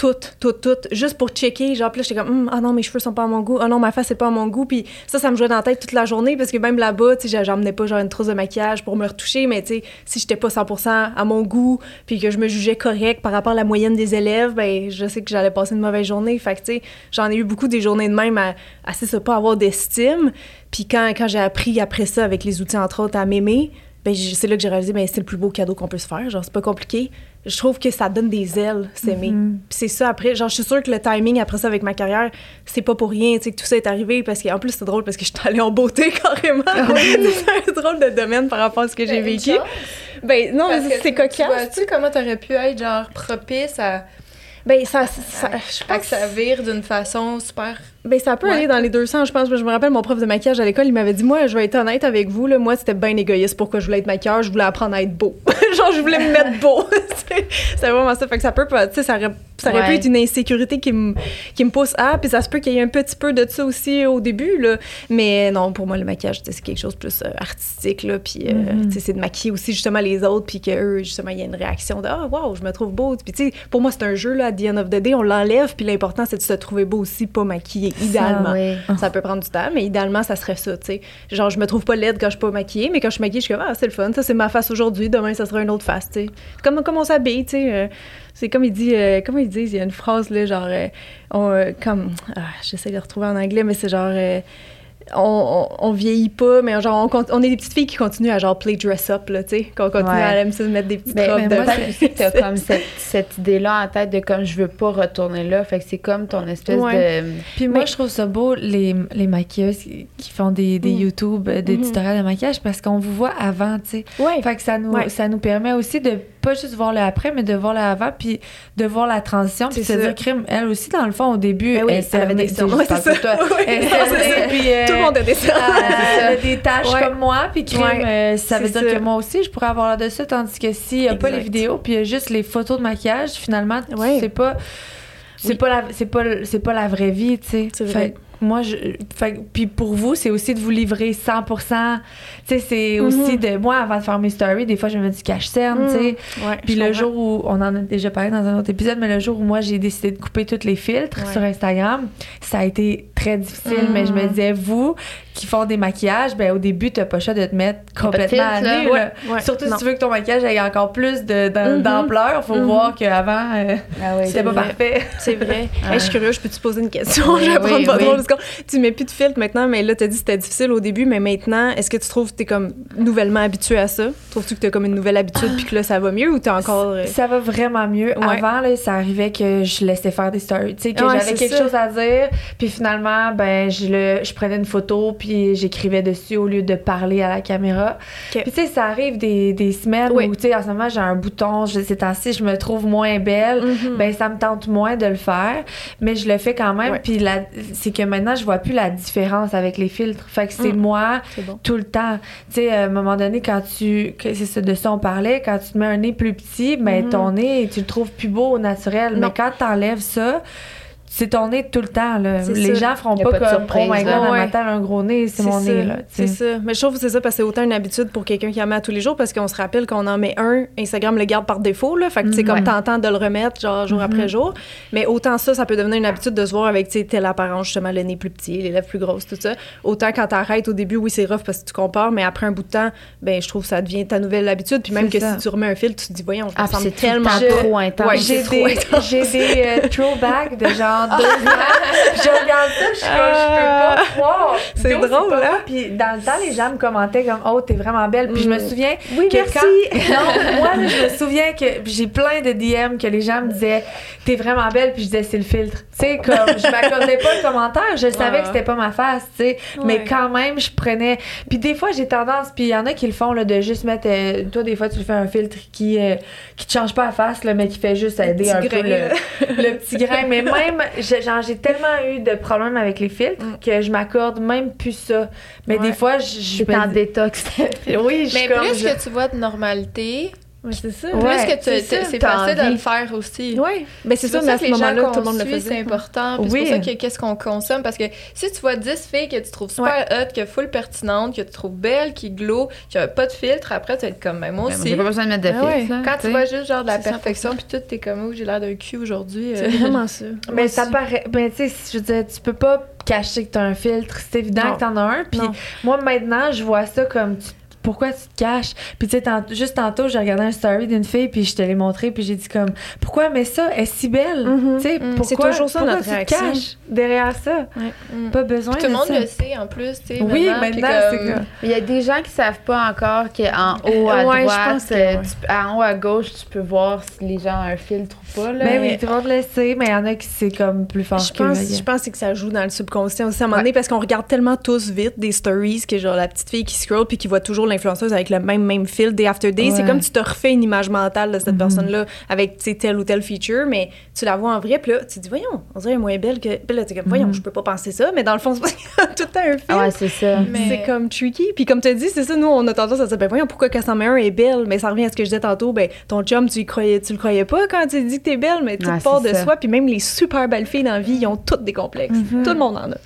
toutes, toutes, toutes, juste pour checker. Genre, puis là, j'étais comme, hum, ah non, mes cheveux sont pas à mon goût. Ah non, ma face, c'est pas à mon goût. Puis ça, ça me jouait dans la tête toute la journée parce que même là-bas, tu sais, j'emmenais pas genre une trousse de maquillage pour me retoucher, mais tu sais, si j'étais pas 100% à mon goût, puis que je me jugeais correct par rapport à la moyenne des élèves, ben je sais que j'allais passer une mauvaise journée. Fait que, tu sais, j'en ai eu beaucoup des journées de même à, à pas avoir d'estime. Puis quand, quand j'ai appris après ça, avec les outils, entre autres, à m'aimer, ben c'est là que j'ai réalisé ben c'est le plus beau cadeau qu'on peut se faire genre c'est pas compliqué je trouve que ça donne des ailes s'aimer. Mm c'est ça après genre je suis sûre que le timing après ça avec ma carrière c'est pas pour rien tu sais que tout ça est arrivé parce qu'en plus c'est drôle parce que je suis allée en beauté carrément. Ah c'est un drôle de domaine par rapport à ce que j'ai ben, vécu. Ben non mais c'est cocasse. tu sais comment t'aurais pu être genre propice à ben ça, ça, je pense que ça vire d'une façon super ben, ça peut aller dans les deux sens, je pense. Je me rappelle, mon prof de maquillage à l'école, il m'avait dit Moi, je vais être honnête avec vous, là, moi, c'était bien égoïste pourquoi je voulais être maquilleur. Je voulais apprendre à être beau. Genre, je voulais me mettre beau. c'est vraiment ça. Fait que ça peut, tu sais, ça ça aurait pu être une insécurité qui me, qui me pousse à. Puis ça se peut qu'il y ait un petit peu de ça aussi au début, là. Mais non, pour moi, le maquillage, c'est quelque chose de plus euh, artistique, là. Puis, euh, mm-hmm. c'est de maquiller aussi, justement, les autres. Puis qu'eux, justement, il y a une réaction de Ah, oh, wow, je me trouve beau. Puis, tu sais, pour moi, c'est un jeu, là, à the end of the day, on l'enlève. Puis l'important, c'est de se trouver beau aussi, pas maquillé, idéalement. Ça peut prendre du temps, mais idéalement, ça serait ça, tu sais. Genre, je me trouve pas laide quand je suis pas maquillée, mais quand je suis maquillée, je suis comme, ah, c'est le fun, ça, c'est ma face aujourd'hui, demain, ça sera une autre face, tu sais. Comme, comme on s'habille, tu sais. Euh, c'est comme il dit, euh, comment ils disent, il y a une phrase, là, genre, euh, on, comme, ah, j'essaie de retrouver en anglais, mais c'est genre, on, on, on vieillit pas, mais genre, on, con- on est des petites filles qui continuent à genre play dress up, là, tu sais, qu'on continue Ouais. à aimer ça, mettre des petites Ben, robes mais de moi, c'est aussi que t'as comme cette, cette idée-là en tête de comme je veux pas retourner là. Fait que c'est comme ton espèce Ouais. de. Puis moi, Mais- je trouve ça beau, les, les maquilleuses qui font des, des Mm. YouTube, euh, des Mhm. tutoriels de maquillage, parce qu'on vous voit avant, tu sais. Ouais. Fait que ça nous, Ouais. ça nous permet aussi de pas juste voir le après, mais de voir le avant, puis de voir la transition, puis de C'est se ça. dire, crime, elle aussi, dans le fond, au début, Ben oui, elle, elle avait des toi. Elle ça. euh, Tout le monde a des des tâches comme moi, puis crime, euh, ça veut C'est dire ça. que moi aussi, je pourrais avoir là dessus, tandis que s'il n'y a pas les vidéos, puis il y a juste les photos de maquillage, finalement, c'est pas... C'est Oui. pas la c'est pas c'est pas la vraie vie, tu sais. Moi je fait puis pour vous, c'est aussi de vous livrer 100%. Tu sais c'est aussi de moi avant de faire mes stories, des fois je me mets du cache-cerne, tu sais. Ouais, Puis le comprends. jour où, on en a déjà parlé dans un autre épisode, mais le jour où moi j'ai décidé de couper tous les filtres Ouais. sur Instagram, ça a été très difficile. Mm. Mais je me disais, vous qui font des maquillages, ben au début, t'as pas le choix de te mettre complètement à nu. Ouais. Surtout Non. si tu veux que ton maquillage ait encore plus Mhm. d'ampleur, faut Mhm. voir qu'avant, euh, Ah oui, c'était pas vrai. parfait. C'est vrai. Hey, je suis curieuse, je peux te poser une question? Je vais prendre pas oui. Tu mets plus de filtre maintenant, mais là, tu as dit que c'était difficile au début, mais maintenant, est-ce que tu trouves que tu es comme nouvellement habitué à ça? Trouves-tu que tu as comme une nouvelle habitude puis que là, ça va mieux ou tu encore. euh, Ça va vraiment mieux. Ouais. Avant, là, ça arrivait que je laissais faire des stories. Tu sais, que Ouais, j'avais quelque ça. chose à dire. Puis finalement, ben, je, le, je prenais une photo, puis j'écrivais dessus au lieu de parler à la caméra. Puis tu sais, ça arrive des, des semaines Oui. où, tu sais, en ce moment, j'ai un bouton, je, ces temps-ci, je me trouve moins belle. Mhm. Ben, ça me tente moins de le faire, mais je le fais quand même. Puis c'est que maintenant, je vois plus la différence avec les filtres. Fait que c'est Mm. moi bon. tout le temps. Tu sais, à un moment donné, quand tu. C'est de ça on parlait, quand tu te mets un nez plus petit, ben Mhm. ton nez, tu le trouves plus beau au naturel. Non. Mais quand tu enlèves ça, c'est ton nez tout le temps. Là. C'est Les ça. gens feront pas, pas comme Oh my god, Ouais. un gros nez, c'est mon ça, nez. C'est ça. Mais je trouve que c'est ça parce que c'est autant une habitude pour quelqu'un qui en met à tous les jours parce qu'on se rappelle qu'on en met un, Instagram le garde par défaut. Là, fait que c'est Mhm. comme Ouais. tentant de le remettre genre jour après jour. Mais autant ça, ça peut devenir une habitude de se voir avec telle apparence, justement, le nez plus petit, les lèvres plus grosses, tout ça. Autant quand t'arrêtes au début, oui, c'est rough parce que tu compares, mais après un bout de temps, ben je trouve que ça devient ta nouvelle habitude. Puis même que ça. si tu remets un fil, tu te dis, voyons, je Ah, c'est tellement trop intense. Ouais, J'ai c'est trop des, intense. j'ai des euh, throwbacks de genre deux ans. Puis je regarde ça, je suis comme, je peux pas croire. C'est drôle, pas hein? Puis dans le temps, les gens me commentaient comme, oh, t'es vraiment belle. Puis je me Mm. souviens Oui, que merci. quand- non, moi, là, je me souviens que j'ai plein de DM que les gens me disaient, t'es vraiment belle. Puis je disais, c'est le filtre. Tu sais, comme, je m'accordais pas le commentaire. Je savais Ouais. que c'était pas ma face, tu sais. Mais quand même, je prenais. Puis des fois, j'ai tendance, puis il y en a qui le font, là, de juste mettre. euh, toi, des fois, tu fais un filtre qui, euh, qui te change pas la face, là, mais qui fait juste aider un peu le, le petit grain. Mais même, genre, j'ai tellement eu de problèmes avec les filtres Mm. que je m'accorde même plus ça. Mais Ouais. des fois, je. je C'est en me- détox. Oui, je Mais suis comme. plus je- que tu vois de normalité, Ouais, c'est ça. Ouais, plus que tu- c'est c'est facile de envie. le faire aussi. Oui, mais c'est C'est ça, mais à que ce moment-là, tout le monde le faisait. c'est important. Oui. C'est pour ça que qu'est-ce qu'on consomme? Parce que si tu vois 10 filles que tu trouves super hot, que full pertinente, que tu trouves belle, qui glow, qui a pas de filtre, après tu vas être comme, ben, moi Ben, aussi. J'ai pas besoin de mettre de Ah ouais. filtre. Quand tu vois juste genre de la C'est 100%. perfection, puis tout, t'es comme, oh, j'ai l'air d'un cul aujourd'hui. C'est euh. vraiment ça. Mais ça paraît. Ben, tu sais, je veux dire, tu peux pas cacher que t'as un filtre. C'est évident Non. que t'en as un. Puis moi, maintenant, je vois ça comme. tu- pourquoi tu te caches? Puis tu sais, tant- juste tantôt, j'ai regardé un story d'une fille, puis je te l'ai montré, puis j'ai dit comme, pourquoi mais ça? Elle est si belle. Mhm. Tu sais, Mm. pourquoi, C'est toujours ça, pourquoi notre tu te caches derrière ça? Mm. Pas besoin Puis tout le de monde ça. le sait en plus, tu sais. Oui, puis maintenant, c'est. Il y a des gens qui savent pas encore qu'en haut à Ouais, je droite, pense que euh, ouais. tu- en haut à gauche, tu peux voir si les gens ont un filtre ou pas. Là. Mais oui, tout le monde le sait, mais il y en a qui c'est comme plus fort Je que pense, je pense que ça joue dans le subconscient aussi à un moment Ouais. donné parce qu'on regarde tellement tous vite des stories que genre la petite fille qui scroll puis qui voit toujours l'influenceuse avec le même même fil day after day. C'est comme tu te refais une image mentale de cette Mhm. personne-là avec tu telle ou telle feature, mais tu la vois en vrai puis là tu te dis voyons, on dirait elle est moins belle que. Puis là t'es comme voyons, Mhm. je peux pas penser ça, mais dans le fond c'est tout le temps un fil. Ah ouais, c'est ça. Mais- C'est comme tricky. Puis comme tu as dit, c'est ça, nous, on a tendance à se dire, ben voyons, pourquoi un est belle? Mais ça revient à ce que je disais tantôt, ben ton chum, tu, y croyais, tu le croyais pas quand tu dis que t'es belle, mais tout Ouais, part c'est de ça. soi. Puis même les super belles filles dans la vie, ils ont toutes des complexes. Mhm. Tout le monde en a.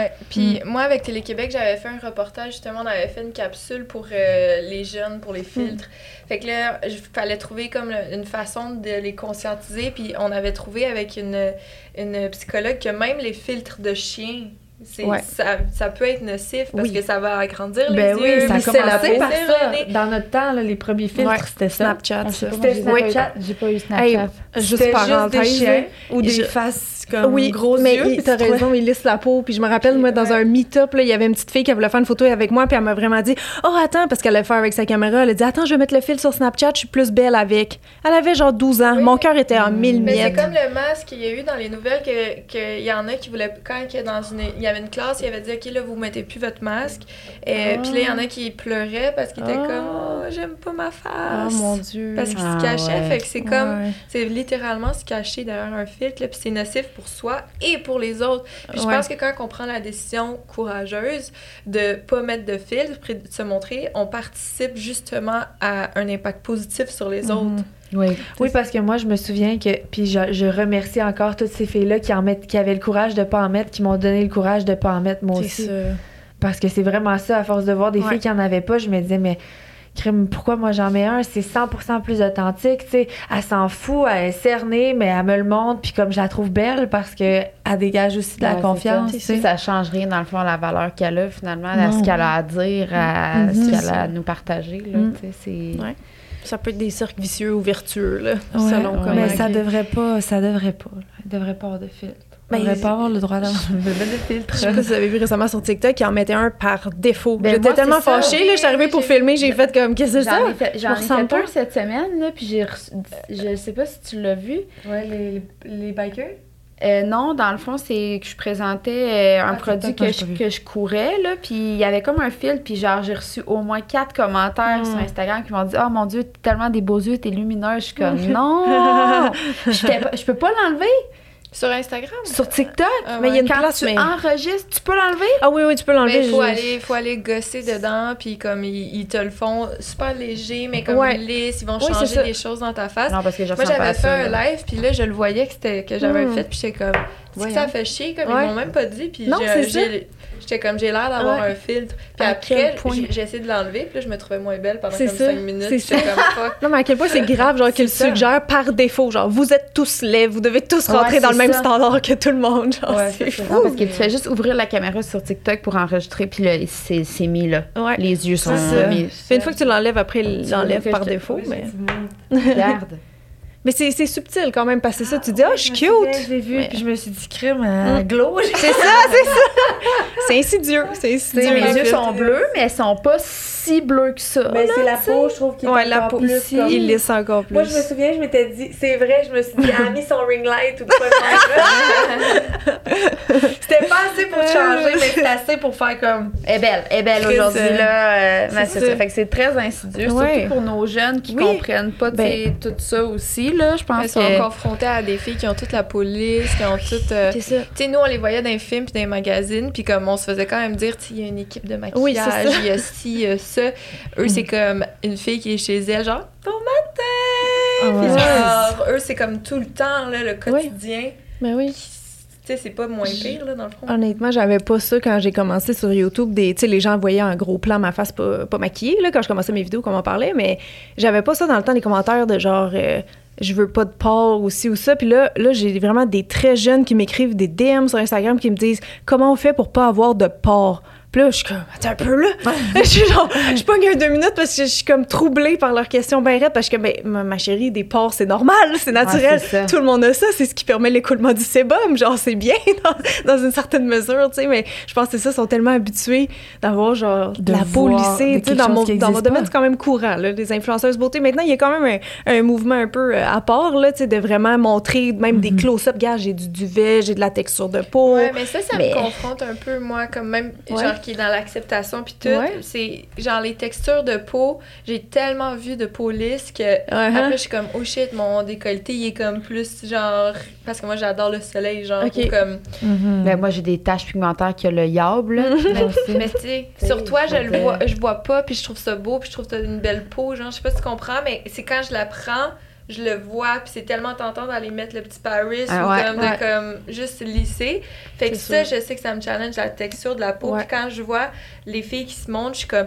Ouais. Puis moi, avec Télé-Québec, j'avais fait un reportage, justement, on avait fait une capsule pour euh, les jeunes, pour les filtres. Fait que là, il fallait trouver comme une façon de les conscientiser. Puis on avait trouvé avec une, une psychologue que même les filtres de chiens, c'est, Ouais. ça, ça peut être nocif parce Oui. que ça va agrandir Ben les oui, yeux. ça a commencé par ça. Dans notre temps, là, les premiers filtres, Ouais. c'était ça. Snapchat, Ah, C'était moi, j'ai pas eu- Snapchat. J'ai pas eu Hey, Snapchat. Juste C'était juste des parenthèse. ou des Je- faces comme oui, gros mais yeux. il- t'as raison, il lisse la peau. Puis je me rappelle, moi, dans un meet-up, il y avait une petite fille qui voulait faire une photo avec moi, puis elle m'a vraiment dit Oh, attends, parce qu'elle allait faire avec sa caméra, elle a dit Attends, je vais mettre le fil sur Snapchat, je suis plus belle avec. Elle avait genre 12 ans. Oui. Mon cœur était en mille Mais c'est miettes. comme le masque qu'il y a eu dans les nouvelles que qu'il y en a qui voulaient quand il y a dans une il y avait une classe il avait dit ok là vous mettez plus votre masque et puis là il y en a qui pleuraient parce qu'ils étaient Ah. comme oh j'aime pas ma Oh face mon Dieu. parce qu'ils Ah, se cachaient ouais. fait que c'est comme c'est littéralement se cacher derrière un filtre puis c'est nocif pour soi et pour les autres puis je Ouais. pense que quand on prend la décision courageuse de pas mettre de filtre puis de se montrer on participe justement à un impact positif sur les autres Oui. Oui, parce que moi, je me souviens que. Puis je, je remercie encore toutes ces filles-là qui, en mettent, qui avaient le courage de pas en mettre, qui m'ont donné le courage de pas en mettre, moi aussi. ça. Parce que c'est vraiment ça, à force de voir des Ouais. filles qui en avaient pas, je me disais, mais. Crime, pourquoi moi j'en mets un? C'est 100% plus authentique, tu sais. Elle s'en fout, elle est cernée, mais elle me le montre, puis comme je la trouve belle parce que elle dégage aussi de la Ouais, confiance, ça. change rien, dans le fond, la valeur qu'elle a, finalement, à ce qu'elle a à dire, à Mhm. ce qu'elle a à nous partager. Là, tu sais, c'est... Ouais. Ça peut être des cercles vicieux ou vertueux, là, Ouais, selon ouais. comment. mais ça devrait pas, ça devrait pas. là. Il devrait pas avoir de filtre. Ben, Il devrait pas avoir le droit d'avoir de filtre. Je sais pas si vous avez vu récemment sur TikTok, ils en mettaient un par défaut. Ben, J'étais tellement fâchée, là, je suis arrivée pour filmer, j'ai fait comme, qu'est-ce que c'est ça? J'en ai fait, cette semaine, là, puis j'ai reçu... Je sais pas si tu l'as vu. Ouais, les, les bikers? Euh, non, dans le fond, c'est que je présentais euh, un Ah, produit que je, que je courais, là, puis il y avait comme un fil, puis genre, j'ai reçu au moins quatre commentaires Mm. sur Instagram qui m'ont dit « Oh mon Dieu, t'as tellement des beaux yeux, t'es lumineuse. » Je suis comme « Non! J'étais Je peux pas l'enlever sur Instagram? Sur TikTok? Ah Mais il y a une Quand place, tu mais- enregistres, tu peux l'enlever? Ah oui, oui, tu peux l'enlever. il faut je- aller, faut aller gosser dedans, puis comme ils, ils te le font super léger, mais comme Ouais. lisse, ils vont Oui, changer des choses dans ta face. Non, parce que Moi, j'avais fait ça, un live, puis là, je le voyais que, c'était, que j'avais Mm. fait, puis j'étais comme, que ça fait chier, comme Ouais. ils m'ont même pas dit, puis Non, j'ai- c'est ça. j'ai- j'étais comme, j'ai l'air d'avoir Ouais. un filtre. Puis À après, j'ai, essayé de l'enlever, puis là, je me trouvais moins belle pendant C'est comme ça, 5 minutes. c'est ça. comme, fuck. Non, mais à quel point c'est grave, genre, qu'il C'est ça. suggère par défaut. Genre, vous êtes tous laids, vous devez tous Ouais, rentrer dans le même ça. standard que tout le monde. Genre, Ouais, c'est fou. Non, parce que tu fais juste ouvrir la caméra sur TikTok pour enregistrer, puis là, c'est c'est mis là. Ouais. Les yeux sont mis. Une fois que tu l'enlèves, après, l'enlève par défaut. Mais, Regarde. Mais c'est c'est subtil quand même, parce que c'est ça, tu dis, ah, je suis cute. Je l'ai vu, Mais- puis je me suis dit, crime, euh, glow. C'est ça, c'est ça. C'est insidieux. C'est insidieux. mes yeux sont bleus, mais elles sont pas si bleus que ça. Mais c'est la peau, je trouve, qui est Ouais, la encore peau plus ici, comme- il lisse encore plus. Moi, je me souviens, je m'étais dit, c'est vrai, je me suis dit, elle a mis son ring light ou quoi. C'était pas assez pour changer, mais c'était assez pour faire comme. Elle est belle, elle est belle aujourd'hui, euh, là. euh, c'est c'est ça. ça. Fait que c'est très insidieux, Ouais. surtout pour nos jeunes qui Oui. comprennent pas Ben- tout ça aussi, là. Je pense Elles sont que... confrontées à des filles qui ont toute la police, qui ont toute. euh, C'est ça. Tu sais, nous, on les voyait dans les films puis dans les magazines, puis comme on se faisait quand même dire, il y a une équipe de maquillage, Oui, il y a ci, il y a ça. Eux, c'est comme une fille qui est chez elle, genre, bon matin! Puis ouais. genre, eux, c'est comme tout le temps, là, le quotidien. Ben oui. Tu sais, c'est pas moins pire, là, dans le fond. Honnêtement, j'avais pas ça quand j'ai commencé sur YouTube. Des, tu sais, les gens voyaient en gros plan ma face pas, pas maquillée là, quand je commençais mes vidéos, comme on parlait, mais j'avais pas ça dans le temps des commentaires de genre euh, je veux pas de porc ou ou ça. Puis là, là j'ai vraiment des très jeunes qui m'écrivent des DM sur Instagram qui me disent comment on fait pour pas avoir de porc. Puis là, je suis comme, attends un peu là. je suis genre, je pogne un deux minutes parce que je suis comme troublée par leurs questions bien raides parce que, ben, ma, ma chérie, des porcs, c'est normal, c'est naturel. Tout le monde a ça, c'est ce qui permet l'écoulement du sébum. Genre, c'est bien dans, dans une certaine mesure, tu sais, mais je pense que c'est ça, ils sont tellement habitués d'avoir, genre, de, la peau lissée, tu sais, dans mon, dans mon domaine, c'est quand même courant, là, les influenceuses beauté. Maintenant, il y a quand même un, un mouvement un peu euh, à part, là, tu sais, de vraiment montrer même des close-up. Gars, j'ai du duvet, j'ai de la texture de peau. Ouais, mais ça, ça Mais- me confronte un peu, moi, comme même, Ouais. genre, qui est dans l'acceptation puis tout. Ouais. C'est, genre, les textures de peau, j'ai tellement vu de peau lisse que Uh-huh. après, je suis comme, oh shit, mon décolleté, il est comme plus, genre, parce que moi, j'adore le soleil, genre, Ok. ou comme, Ben, moi, j'ai des taches pigmentaires qui a le yab, là. mais, mais tu sais, sur toi, je le vois, je vois pas, puis je trouve ça beau, puis je trouve que t'as une belle peau, genre, je sais pas si tu comprends, mais c'est quand je la prends, je le vois, puis c'est tellement tentant d'aller mettre le petit Paris Ah ou ouais, comme ouais. de comme juste lisser. Fait que ça, je sais que ça me challenge la texture de la peau. Puis quand je vois les filles qui se montrent, je suis comme,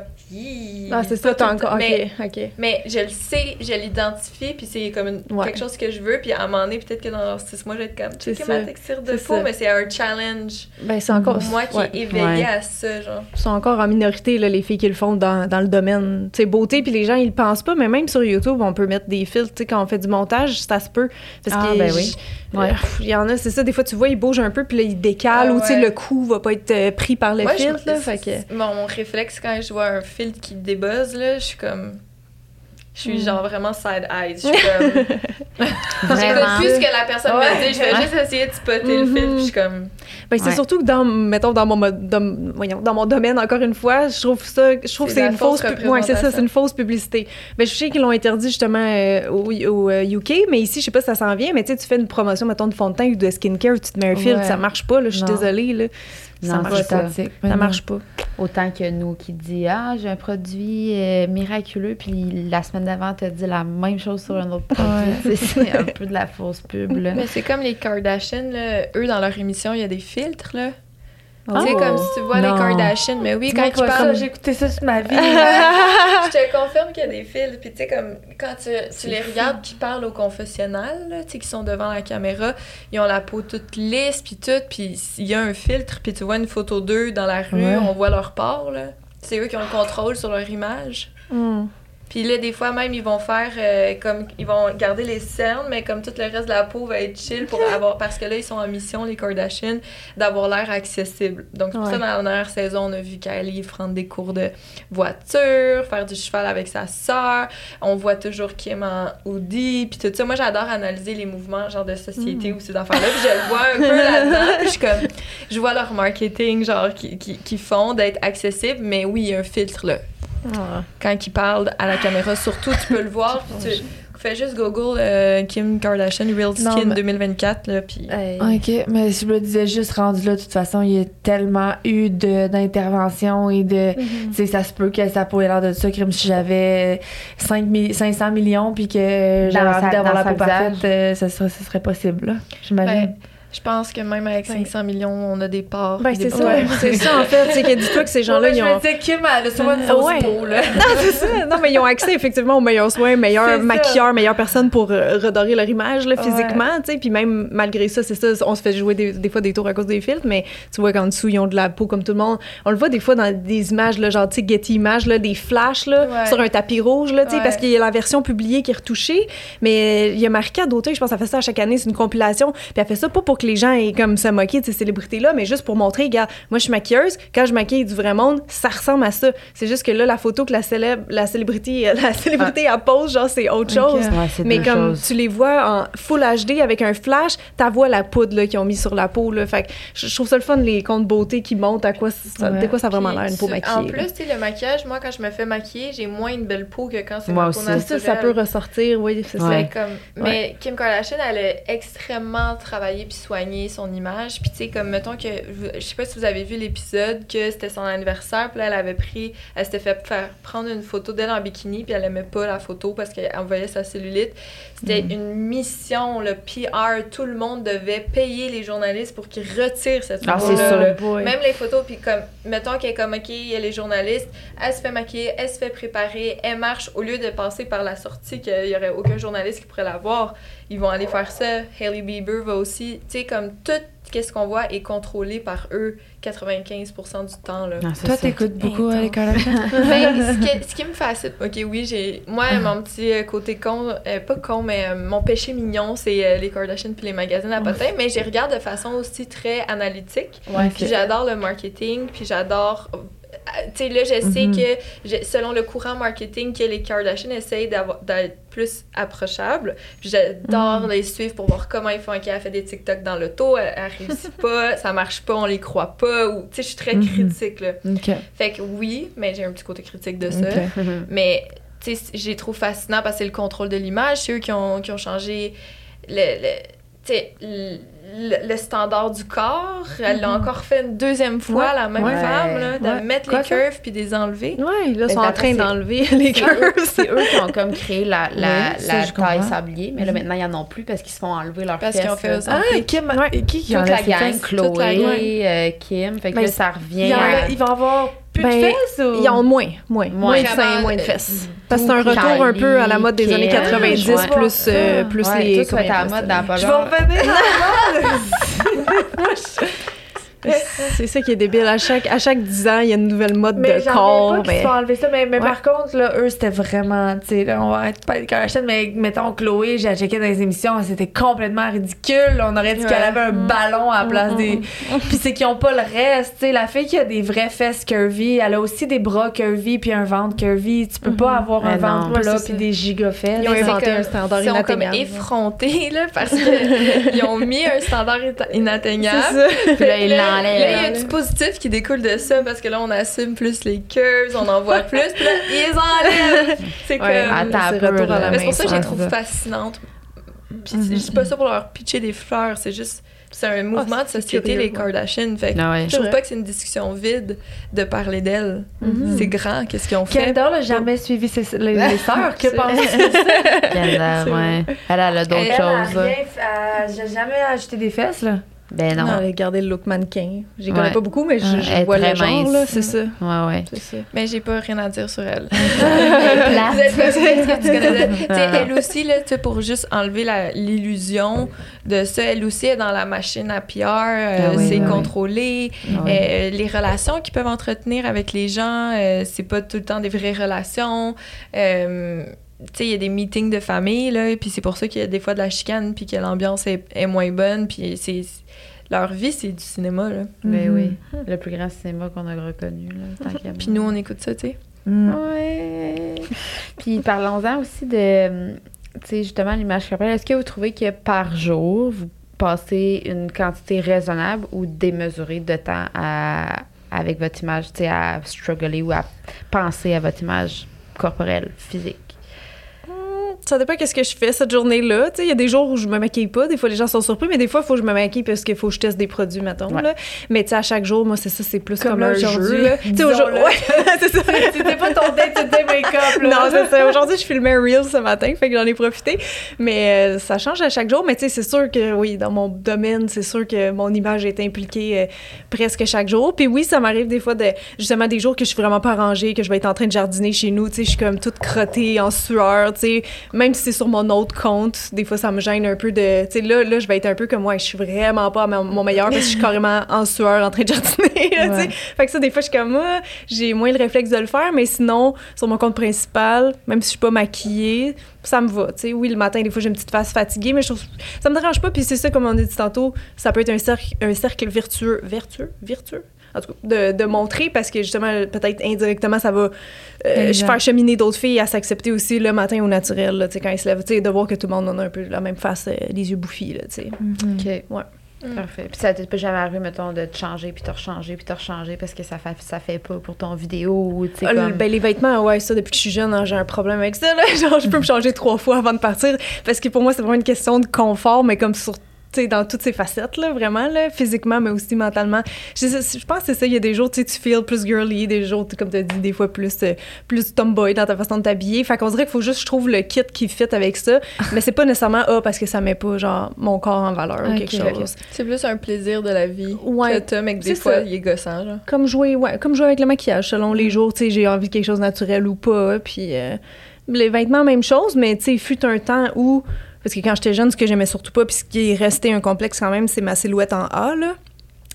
Ah, c'est ça, t'as encore. Mais, Ok, ok. mais je le sais, je l'identifie, puis c'est comme une- Ouais. quelque chose que je veux. Puis à un moment donné, peut-être que dans six mois, je vais être comme, checker ma texture de peau, ça. mais c'est un challenge Ben, c'est encore. moi qui est éveillé Ouais. à ça, genre. sont encore en minorité, là, les filles qui le font dans, dans le domaine, tu sais, beauté, puis les gens, ils le pensent pas, mais même sur YouTube, on peut mettre des filtres, tu sais, quand on fait du montage, ça se peut. Parce Ah, que ben oui. Ouais. pff, il y en a, c'est ça, des fois, tu vois, ils bougent un peu, puis là, ils décalent, Ah, ou tu sais, ouais. le coup va pas être euh, pris par le je- filtre, là. c'est- Fait que... Mon réflexe quand je vois un filtre qui débuzz, là, je suis comme. Je Hmm. suis genre vraiment side eyes. Je suis comme. J'écoute Vraiment. plus ce que la personne Ouais. me dit. Je vais juste essayer de spotter le Mhm. filtre. Puis je suis comme. Ben, c'est Ouais. surtout que dans, mettons, dans mon, mo- dans, voyons, dans mon domaine, encore une fois, je trouve ça, je trouve que C'est une fausse ouais, c'est ça, c'est une fausse publicité. Ben, je sais qu'ils l'ont interdit justement euh, au, au, euh, UK, mais ici, je sais pas si ça s'en vient, mais tu sais, tu fais une promotion, mettons, de fond de teint ou de skincare, tu te mets un filtre, Ouais. ça marche pas, là, je suis désolée, là. Ça Non, marche pas. ça. Ça marche pas. Autant que nous qui dit Ah, j'ai un produit euh, miraculeux, puis la semaine d'avant, t'as dit la même chose sur un autre produit. Tu C'est un peu de la fausse pub. Là. Mais c'est comme les Kardashians, là. Eux, dans leur émission, il y a des filtres, là. Tu sais, comme si tu vois Non. les Kardashians. Mais oui, quand ça, parlent. j'ai écouté ça toute ma vie. je te confirme qu'il y a des filtres. Puis tu sais, comme quand tu, tu les regardes qui parlent au confessionnal, là, tu sais, qui sont devant la caméra, ils ont la peau toute lisse, puis tout. Puis il y a un filtre, puis tu vois une photo d'eux dans la rue, Ouais. on voit leur port, là. C'est eux qui ont le contrôle sur leur image. Hmm. Puis là, des fois même, ils vont faire euh, comme. Ils vont garder les cernes, mais comme tout le reste de la peau va être chill pour avoir. Parce que là, ils sont en mission, les Kardashians, d'avoir l'air accessible. Donc, c'est pour ça, Ouais. dans la dernière saison, on a vu Kylie prendre des cours de voiture, faire du cheval avec sa sœur. On voit toujours Kim en hoodie, puis tout ça. Moi, j'adore analyser les mouvements, genre de société ou ces affaires-là. Puis je le vois un peu là-dedans. Puis je suis comme. Je vois leur marketing, genre, qui, qui, qui font d'être accessible, mais oui, il y a un filtre, là Ah. quand il parle à la caméra. Surtout, tu peux le voir. puis tu fais juste Google euh, Kim Kardashian Real Non, Skin mais- 2024. Là, puis... Hey. Ok, mais je me disais juste rendu là, de toute façon, il y a tellement eu de- d'interventions et de. Sais, ça se peut que ça pourrait l'air de ça, comme si j'avais 5 mi- 500 millions puis que j'avais Dans envie d'avoir la peau parfaite, euh, ça, serait, ça serait possible, là, j'imagine. Ben, je pense que même avec 500 millions, on a des parts. Ben, c'est ça, problèmes. c'est ça, en fait. C'est que dis-toi que ces gens-là, ils ont. Kim, elle a une Ouais. fausse peau, là. Non, c'est ça. Non, mais ils ont accès effectivement aux meilleurs soins, meilleurs maquilleurs, meilleures personnes pour euh, redorer leur image là, Ouais. physiquement, tu sais. Puis même malgré ça, c'est ça, on se fait jouer des, des fois des tours à cause des filtres, mais tu vois qu'en dessous, ils ont de la peau comme tout le monde. On le voit des fois dans des images, là, genre, tu sais, Getty Images, là, des flashs là, Ouais. sur un tapis rouge, là, tu sais, Ouais. parce qu'il y a la version publiée qui est retouchée. Mais il y a Marika Dauté, je pense, elle fait ça à chaque année, c'est une compilation. Puis elle fait ça pas pour que les gens aient comme se moquer de ces célébrités-là, mais juste pour montrer, regarde, moi je suis maquilleuse, quand je maquille du vrai monde, ça ressemble à ça. C'est juste que là, la photo que la célèbre, la célébrité, la célébrité elle pose, genre c'est autre chose. Ouais, Mais comme choses. tu les vois en full HD avec un flash, t'as vois la poudre là, qu'ils ont mis sur la peau. Là. Fait que je trouve ça le fun, les comptes beauté qui montrent à quoi ça, Ouais. de quoi ça a vraiment l'air une peau maquillée. En plus, tu sais, le maquillage, moi, quand je me fais maquiller, j'ai moins une belle peau que quand c'est Moi ma peau naturelle. ça, ça peut ressortir, oui, c'est ça. Ouais. Fait comme, mais Kim Kardashian, elle a extrêmement travaillé puis soigné son image. Puis tu sais, comme mettons que, je sais pas si vous avez vu l'épisode, que c'était son anniversaire, puis là, elle avait pris, elle s'était fait faire prendre une photo d'elle en bikini, puis elle aimait pas la photo parce qu'elle envoyait sa cellulite. C'était Mm. une mission, le PR, tout le monde devait payer les journalistes pour qu'ils retirent cette Ah, photo même les photos, puis comme, mettons qu'elle est comme, OK, il y a les journalistes, elle se fait maquiller, elle se fait préparer, elle marche, au lieu de passer par la sortie, qu'il y aurait aucun journaliste qui pourrait la voir, ils vont aller faire ça. Hailey Bieber va aussi, tu sais, comme tout qu'est-ce qu'on voit est contrôlé par eux 95% du temps, là. Non, c'est Toi, t'écoutes beaucoup euh, les Kardashians? Ben, ce, qui, ce qui me fascine, ok, oui, j'ai. Moi, mon petit euh, côté con, euh, pas con, mais euh, mon péché mignon, c'est euh, les Kardashians puis les magazines à potins, mais j'y regarde de façon aussi très analytique. Ouais, Puis j'adore le marketing, puis j'adore. Tu sais, là, je sais Mhm. que je- selon le courant marketing, que les Kardashians essayent d'avoir- d'être plus approchables. Puis j'adore Mhm. les suivre pour voir comment ils font. Ok, elle fait des TikTok dans l'auto, elle, elle réussit pas, ça marche pas, on les croit pas. Ou, tu sais, je suis très Mhm. critique, là. Fait que oui, mais j'ai un petit côté critique de ça. Mais tu sais, j'ai trouvé fascinant parce que c'est le contrôle de l'image. C'est eux qui ont, qui ont changé le, le, tu sais, le, standard du corps. Elle l'a encore fait une deuxième fois, Ouais. la même Ouais. femme, là, de Ouais. mettre Quoi, les curves puis de les enlever. Ouais, là, ils sont en après, train d'enlever les curves. c'est eux qui ont comme créé la, la, la taille comprends. sablier, mais là Mhm. maintenant ils en ont plus parce qu'ils se font enlever leur Parce fesses, qu'ils ont fait Ah, autres. Kim, Ouais. qui qui Toute enlève la ses gang, fesses? Chloé, euh, Kim, fait que Ben, là ça revient Il, il va avoir plus Ben, de fesses ou? Ils en ont moins, moins. Moins, de seins, moins de euh, fesses. Parce que c'est un retour un peu à la mode des années Kim, 90, ouais. plus, euh, plus Ouais, les... tout ça va être à la mode dans pas Je vais revenir à la mode! C'est ça qui est débile. À chaque, à chaque 10 ans, il y a une nouvelle mode Mais de corps. pas mais- se font enlever ça. Mais, mais Ouais. par contre, là, eux, c'était vraiment, tu sais, là, on va arrêter de parler de Kardashian, mais mettons Chloé, j'ai checké dans les émissions, c'était complètement ridicule. On aurait dit qu'elle avait un ballon à la place des. Puis c'est qu'ils ont pas le reste, tu sais. La fille qui a des vraies fesses curvy, elle a aussi des bras curvy puis un ventre curvy. Tu peux pas avoir un non. ventre plat puis des gigafesses. Ils ont inventé comme- un standard Ils sont comme effrontés, là, parce qu'ils ont mis un standard inatteignable. C'est ça. Puis là, il Là, là, il y a un l'enlève. dispositif qui découle de ça parce que là, on assume plus les curves, on en voit plus, puis là, ils enlèvent. C'est Ouais, comme. C'est peu, retour à là. la Mais c'est pour ça que je les trouve fascinantes. Puis Mhm. je dis pas ça pour leur pitcher des fleurs, c'est juste. C'est un mouvement de c'est société, curieux, les ouais. Kardashian. Fait que Ah ouais. je trouve pas que c'est une discussion vide de parler d'elles. Mhm. C'est grand, qu'est-ce qu'ils ont fait. Kendall a jamais suivi ses, les, les sœurs? Que ça? Kendall, ouais. Elle, elle a d'autres Elle, Elle a choses. elle- J'ai jamais ajouté des fesses, là. Ben non. Non, gardé le look mannequin. J'y connais Ouais. pas beaucoup, mais je, vois le genre, là. C'est ça. Ouais, ouais. C'est ça. Mais j'ai pas rien à dire sur elle. plate. Vous êtes pas sûr que tu connais. Tu sais, elle aussi, là, pour juste enlever la- l'illusion de ça, elle aussi est dans la machine à PR, euh, Ah oui, c'est oui, contrôlé. Ah oui. Euh, les relations qu'ils peuvent entretenir avec les gens, euh, c'est pas tout le temps des vraies relations. Euh, tu sais, il y a des meetings de famille, là, puis c'est pour ça qu'il y a des fois de la chicane, puis que l'ambiance est, est moins bonne, puis c'est... Leur vie, c'est du cinéma, là. Ben Mhm. oui. Le plus grand cinéma qu'on a reconnu, là, tant qu'à Puis nous, on écoute ça, tu sais. Mm. Ouais. Puis parlons-en aussi de, tu sais, justement, l'image corporelle. Est-ce que vous trouvez que par jour, vous passez une quantité raisonnable ou démesurée de temps à, avec votre image, tu sais, à struggler ou à penser à votre image corporelle, physique? Ça dépend qu'est-ce que je fais cette journée-là. Il y a des jours où je me maquille pas. Des fois, les gens sont surpris, mais des fois, il faut que je me maquille parce qu'il faut que je teste des produits, mettons. Ouais. Là. Mais tu sais, à chaque jour, moi, c'est ça, c'est plus Comme un jeu. aujourd'hui, là. Tu sais, disons-le. aujourd'hui- ouais, c'est ça. C'était pas ton date, c'était make-up, là. Non, c'est ça. Aujourd'hui, je filmais un reel ce matin, fait que j'en ai profité. Mais euh, ça change à chaque jour. Mais tu sais, c'est sûr que oui, dans mon domaine, c'est sûr que mon image est impliquée euh, presque chaque jour. Puis oui, ça m'arrive des fois de justement des jours que je suis vraiment pas rangée, que je vais être en train de jardiner chez nous. Tu sais, je suis comme toute crottée en sueur. Tu sais, même si c'est sur mon autre compte, des fois ça me gêne un peu de. Tu sais, là, là, je vais être un peu comme ouais, je suis vraiment pas à mon, meilleur parce que je suis carrément en sueur en train de jardiner. là. Ouais. Fait que ça, des fois, je suis comme, ah, j'ai moins le réflexe de le faire, mais sinon, sur mon compte principal, même si je suis pas maquillée, ça me va. Tu sais, oui, le matin, des fois, j'ai une petite face fatiguée, mais je trouve, ça me dérange pas. Puis c'est ça, comme on a dit tantôt, ça peut être un cercle, un cercle vertueux, vertueux, vertueux. En tout cas, de, de montrer parce que justement, peut-être indirectement, ça va euh, faire cheminer d'autres filles à s'accepter aussi le matin au naturel, là, tu sais, quand ils se lèvent, tu sais, de voir que tout le monde en a un peu la même face, euh, les yeux bouffis, là, tu sais. Mhm. OK. Ouais. Mm. Parfait. Puis ça t'est pas jamais arrivé, mettons, de te changer, puis te rechanger, puis te rechanger parce que ça fait, ça fait pas pour ton vidéo ou, tu sais, Ah, comme... ben, les vêtements, ouais, ça, depuis que je suis jeune, hein, j'ai un problème avec ça. Là. Genre, je peux me changer trois fois avant de partir. Parce que pour moi, c'est vraiment une question de confort, mais comme sur dans toutes ses facettes, là, vraiment, là, physiquement, mais aussi mentalement. Je, je pense que c'est ça. Il y a des jours, tu sais, tu feels plus girly, des jours, comme tu as dit, des fois plus, euh, plus tomboy dans ta façon de t'habiller. Fait qu'on dirait qu'il faut juste, je trouve, le kit qui fit avec ça. mais c'est pas nécessairement, ah, parce que ça met pas, genre, mon corps en valeur ou quelque chose. C'est plus un plaisir de la vie Ouais, que t'as, mais que des fois, ça. il est gossant, genre. comme jouer ouais comme jouer avec le maquillage selon les jours tu sais j'ai envie de quelque chose de naturel ou pas puis euh, les vêtements même chose mais tu sais fut un temps où parce que quand j'étais jeune ce que j'aimais surtout pas puis ce qui est resté un complexe quand même c'est ma silhouette en A là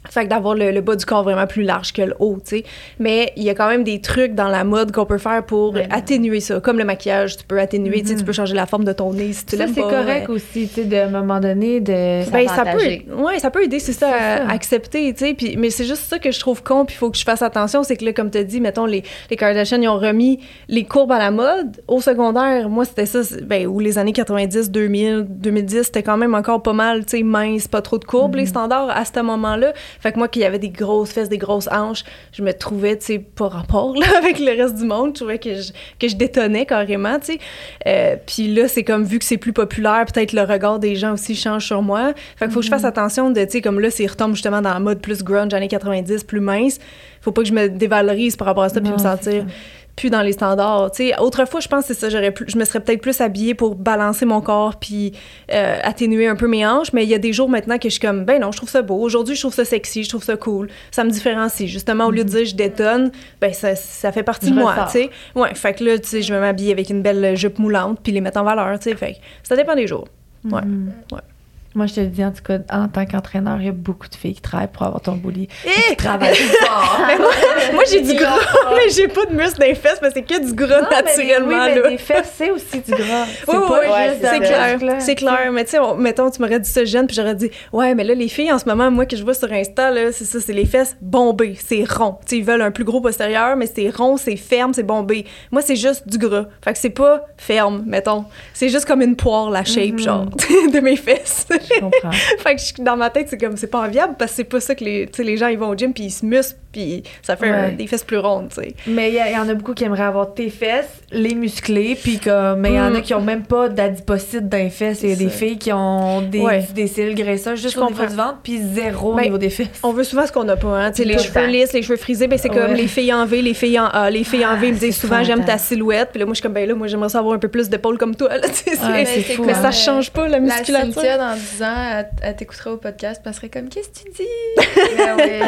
fait que d'avoir le, le bas du corps vraiment plus large que le haut, tu sais. Mais il y a quand même des trucs dans la mode qu'on peut faire pour Ouais. atténuer ça. Comme le maquillage, tu peux atténuer, tu sais, Mhm. tu peux changer la forme de ton nez si tu Ça, l'aimes c'est pas. correct aussi, tu sais, de, à un moment donné, de... Ben, ça peut, ouais, ça peut aider, c'est ça, à ça. accepter, tu sais. Puis, mais c'est juste ça que je trouve con, puis il faut que je fasse attention, c'est que là, comme tu as dit, mettons, les, les Kardashians, ils ont remis les courbes à la mode. Au secondaire, moi, c'était ça, c'est- ben, ou les années 90, 2000, 2010, c'était quand même encore pas mal, tu sais, mince, pas trop de courbes, les standards à ce moment-là. Fait que moi, qu'il y avait des grosses fesses, des grosses hanches, je me trouvais, tu sais, pas rapport, là, avec le reste du monde. Je trouvais que je, que je détonnais carrément, tu sais. Euh, puis là, c'est comme, vu que c'est plus populaire, peut-être le regard des gens aussi change sur moi. Fait qu'il faut que je fasse attention de, tu sais, comme là, c'est retombe justement dans la mode plus grunge, années 90, plus mince. Faut pas que je me dévalorise par rapport à ça, puis me sentir plus dans les standards. Tu sais, autrefois, je pense que c'est ça, j'aurais plus, je me serais peut-être plus habillée pour balancer mon corps puis euh, atténuer un peu mes hanches, mais il y a des jours maintenant que je suis comme, ben non, je trouve ça beau. Aujourd'hui, je trouve ça sexy, je trouve ça cool. Ça me différencie. Justement, au lieu de dire je détonne, ben ça, ça fait partie Je de moi, ressors. tu sais. Ouais, fait que là, tu sais, je vais m'habiller avec une belle jupe moulante puis les mettre en valeur, tu sais. Fait que ça dépend des jours. Ouais. Mhm. Moi, je te le dis, en tout cas, en tant qu'entraîneur, il y a beaucoup de filles qui travaillent pour avoir ton boulier. Eh! Qui travaillent fort. Moi, j'ai du gras, mais j'ai pas de muscles dans les fesses, parce que c'est que du gras Non, mais naturellement, oui, mais là. des fesses, c'est aussi du gras. C'est Oui, pas oui, juste c'est clair. C'est clair. Mais tu sais, on- mettons, tu m'aurais dit ça jeune, puis j'aurais dit, ouais, mais là, les filles, en ce moment, moi, que je vois sur Insta, là, c'est ça, c'est les fesses bombées. C'est rond. Tu sais, ils veulent un plus gros postérieur, mais c'est rond, c'est ferme, c'est bombé. Moi, c'est juste du gras. Fait que c'est pas ferme, mettons. C'est juste comme une poire, la shape, Mhm. genre, de mes fesses. Je comprends. fait que je- dans ma tête, c'est comme, c'est pas enviable, parce que c'est pas ça que les, tu sais, les gens, ils vont au gym, puis ils se musclent, puis ça fait des fesses plus rondes, tu sais. Mais il y, en a beaucoup qui aimeraient avoir tes fesses, les musclés, puis comme. Mais il y en a Mm. qui ont même pas d'adipocytes dans les fesses. Il y a C'est des filles qui ont des, Ouais. des cellules graisseuses juste Je au niveau du ventre, puis zéro au niveau des fesses. On veut souvent ce qu'on n'a pas, hein. Tu sais, les cheveux temps. lisses, les cheveux frisés, ben c'est comme Ouais. les filles en V, les filles en A. Les filles en V me disent c'est souvent, j'aime ta silhouette. Puis là, moi, je suis comme, ben là, moi, j'aimerais ça avoir un peu plus d'épaules comme toi, là. tu sais, c'est- Ouais, Mais fou, mais ça change pas la La musculature. 10 ans, elle, elle t'écouterait au podcast, elle serait comme Qu'est-ce que tu dis? Ah ouais.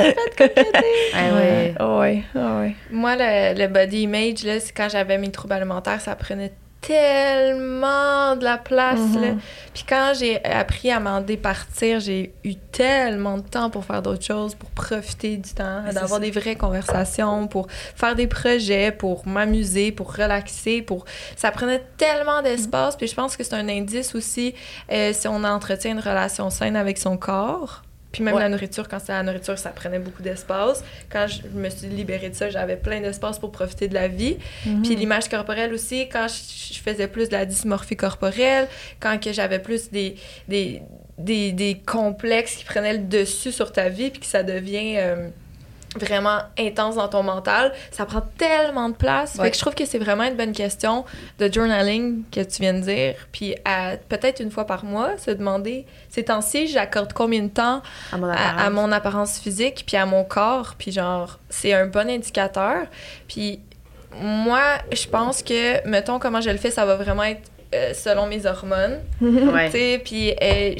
Ah ouais. Ah ouais, ah ouais. Moi, le, le body image, là, c'est quand j'avais mes troubles alimentaires, ça prenait tellement de la place. Là. Puis quand j'ai appris à m'en départir, j'ai eu tellement de temps pour faire d'autres choses, pour profiter du temps, d'avoir des vraies conversations, pour faire des projets, pour m'amuser, pour relaxer, pour... Ça prenait tellement d'espace, puis je pense que c'est un indice aussi euh, si on entretient une relation saine avec son corps. Puis même Ouais. la nourriture, quand c'était la nourriture, ça prenait beaucoup d'espace. Quand je me suis libérée de ça, j'avais plein d'espace pour profiter de la vie. Puis l'image corporelle aussi, quand je, je faisais plus de la dysmorphie corporelle, quand que j'avais plus des, des, des, des complexes qui prenaient le dessus sur ta vie, puis que ça devient euh, vraiment intense dans ton mental, ça prend tellement de place. Ouais. Fait que je trouve que c'est vraiment une bonne question de journaling que tu viens de dire. Puis peut-être une fois par mois, se demander, ces temps-ci, j'accorde combien de temps À mon à, apparence. à mon apparence physique puis à mon corps puis genre c'est un bon indicateur puis moi je pense que mettons comment je le fais ça va vraiment être euh, selon mes hormones Ouais. tu sais puis euh,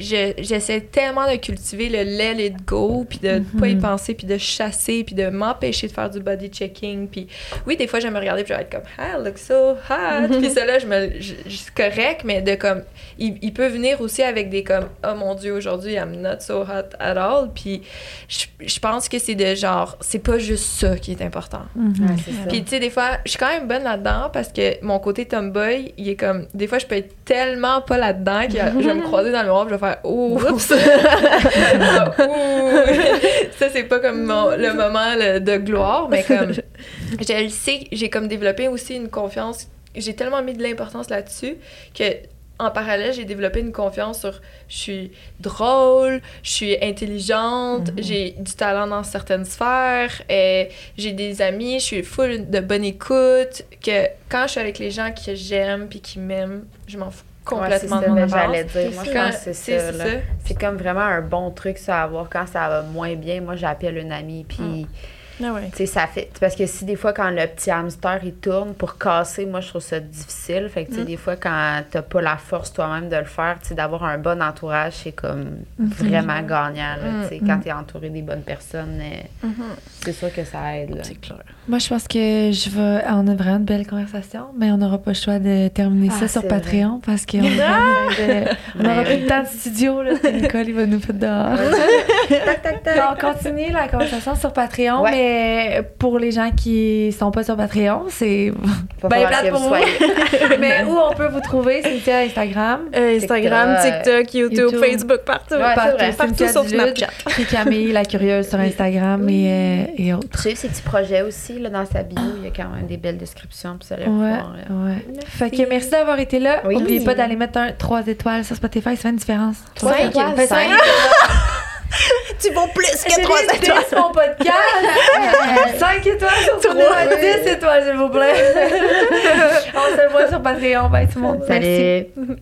je- je- j'essaie tellement de cultiver le let it go puis de pas y penser puis de chasser puis de m'empêcher de faire du body checking puis oui des fois je vais me regarder puis je vais être comme ah look so hot puis ça là je me je, je- c'est correct mais de comme il, il peut venir aussi avec des comme oh mon dieu aujourd'hui I'm not so hot at all puis je, je pense que c'est de genre c'est pas juste ça qui est important Mhm. Ouais, ça. puis tu sais des fois je suis quand même bonne là-dedans parce que mon côté tomboy il est comme des fois je peux être tellement pas là-dedans que je vais me croiser dans le miroir je vais faire oups. Ah, ouh. ça c'est pas comme mon- le moment le- de gloire mais comme je le sais j'ai comme développé aussi une confiance. J'ai tellement mis de l'importance là-dessus que en parallèle, j'ai développé une confiance sur je suis drôle, je suis intelligente, j'ai du talent dans certaines sphères, et j'ai des amis, je suis full de bonne écoute, que quand je suis avec les gens que j'aime puis qui m'aiment, je m'en fous complètement ouais, c'est ça, j'allais dire. Moi, je pense que c'est ça. là. ça. C'est comme vraiment un bon truc ça à avoir quand ça va moins bien. Moi, j'appelle une amie, puis Ah ouais. tu sais, ça fait. Parce que si des fois, quand le petit hamster il tourne pour casser, moi, je trouve ça difficile. Fait que, tu sais, des fois, quand t'as pas la force toi-même de le faire, tu sais, d'avoir un bon entourage, c'est comme vraiment gagnant. là, tu sais. Quand t'es entouré des bonnes personnes, euh, c'est sûr que ça aide. là. clair. Moi, je pense que je vais. On a vraiment une belle conversation, mais on n'aura pas le choix de terminer Ah, ça sur c'est Patreon parce qu'on on aura plus de temps de studio. Là, Nicole, il va nous faire dehors. tac, tac, Puis on continue la conversation sur Patreon, Ouais. mais pour les gens qui sont pas sur Patreon, c'est ben plate pour vous mais où on peut vous trouver, c'est Instagram? Euh, Instagram, TikTok, TikTok, YouTube, YouTube. Facebook, partout. Ouais, partout, c'est vrai. partout Cynthia sauf Dulude, Snapchat. Puis Camille, la curieuse sur Instagram et, euh, et autres. Suivre ses petits projets aussi, là, dans sa bio, il y a quand même des belles descriptions, puis ça Ouais, voir, euh, ouais. Fait que merci d'avoir été là. Oui. N'oubliez pas d'aller mettre un 3 étoiles sur Spotify, ça fait une différence. Trois Cinq, étoiles, fait cinq. Tu vaux plus que C'est 3 les étoiles. dix, mon podcast! 5 étoiles sur Spotify, 10 étoiles, s'il vous plaît. On se voit sur Patreon. Bye tout le monde. Merci. Salut!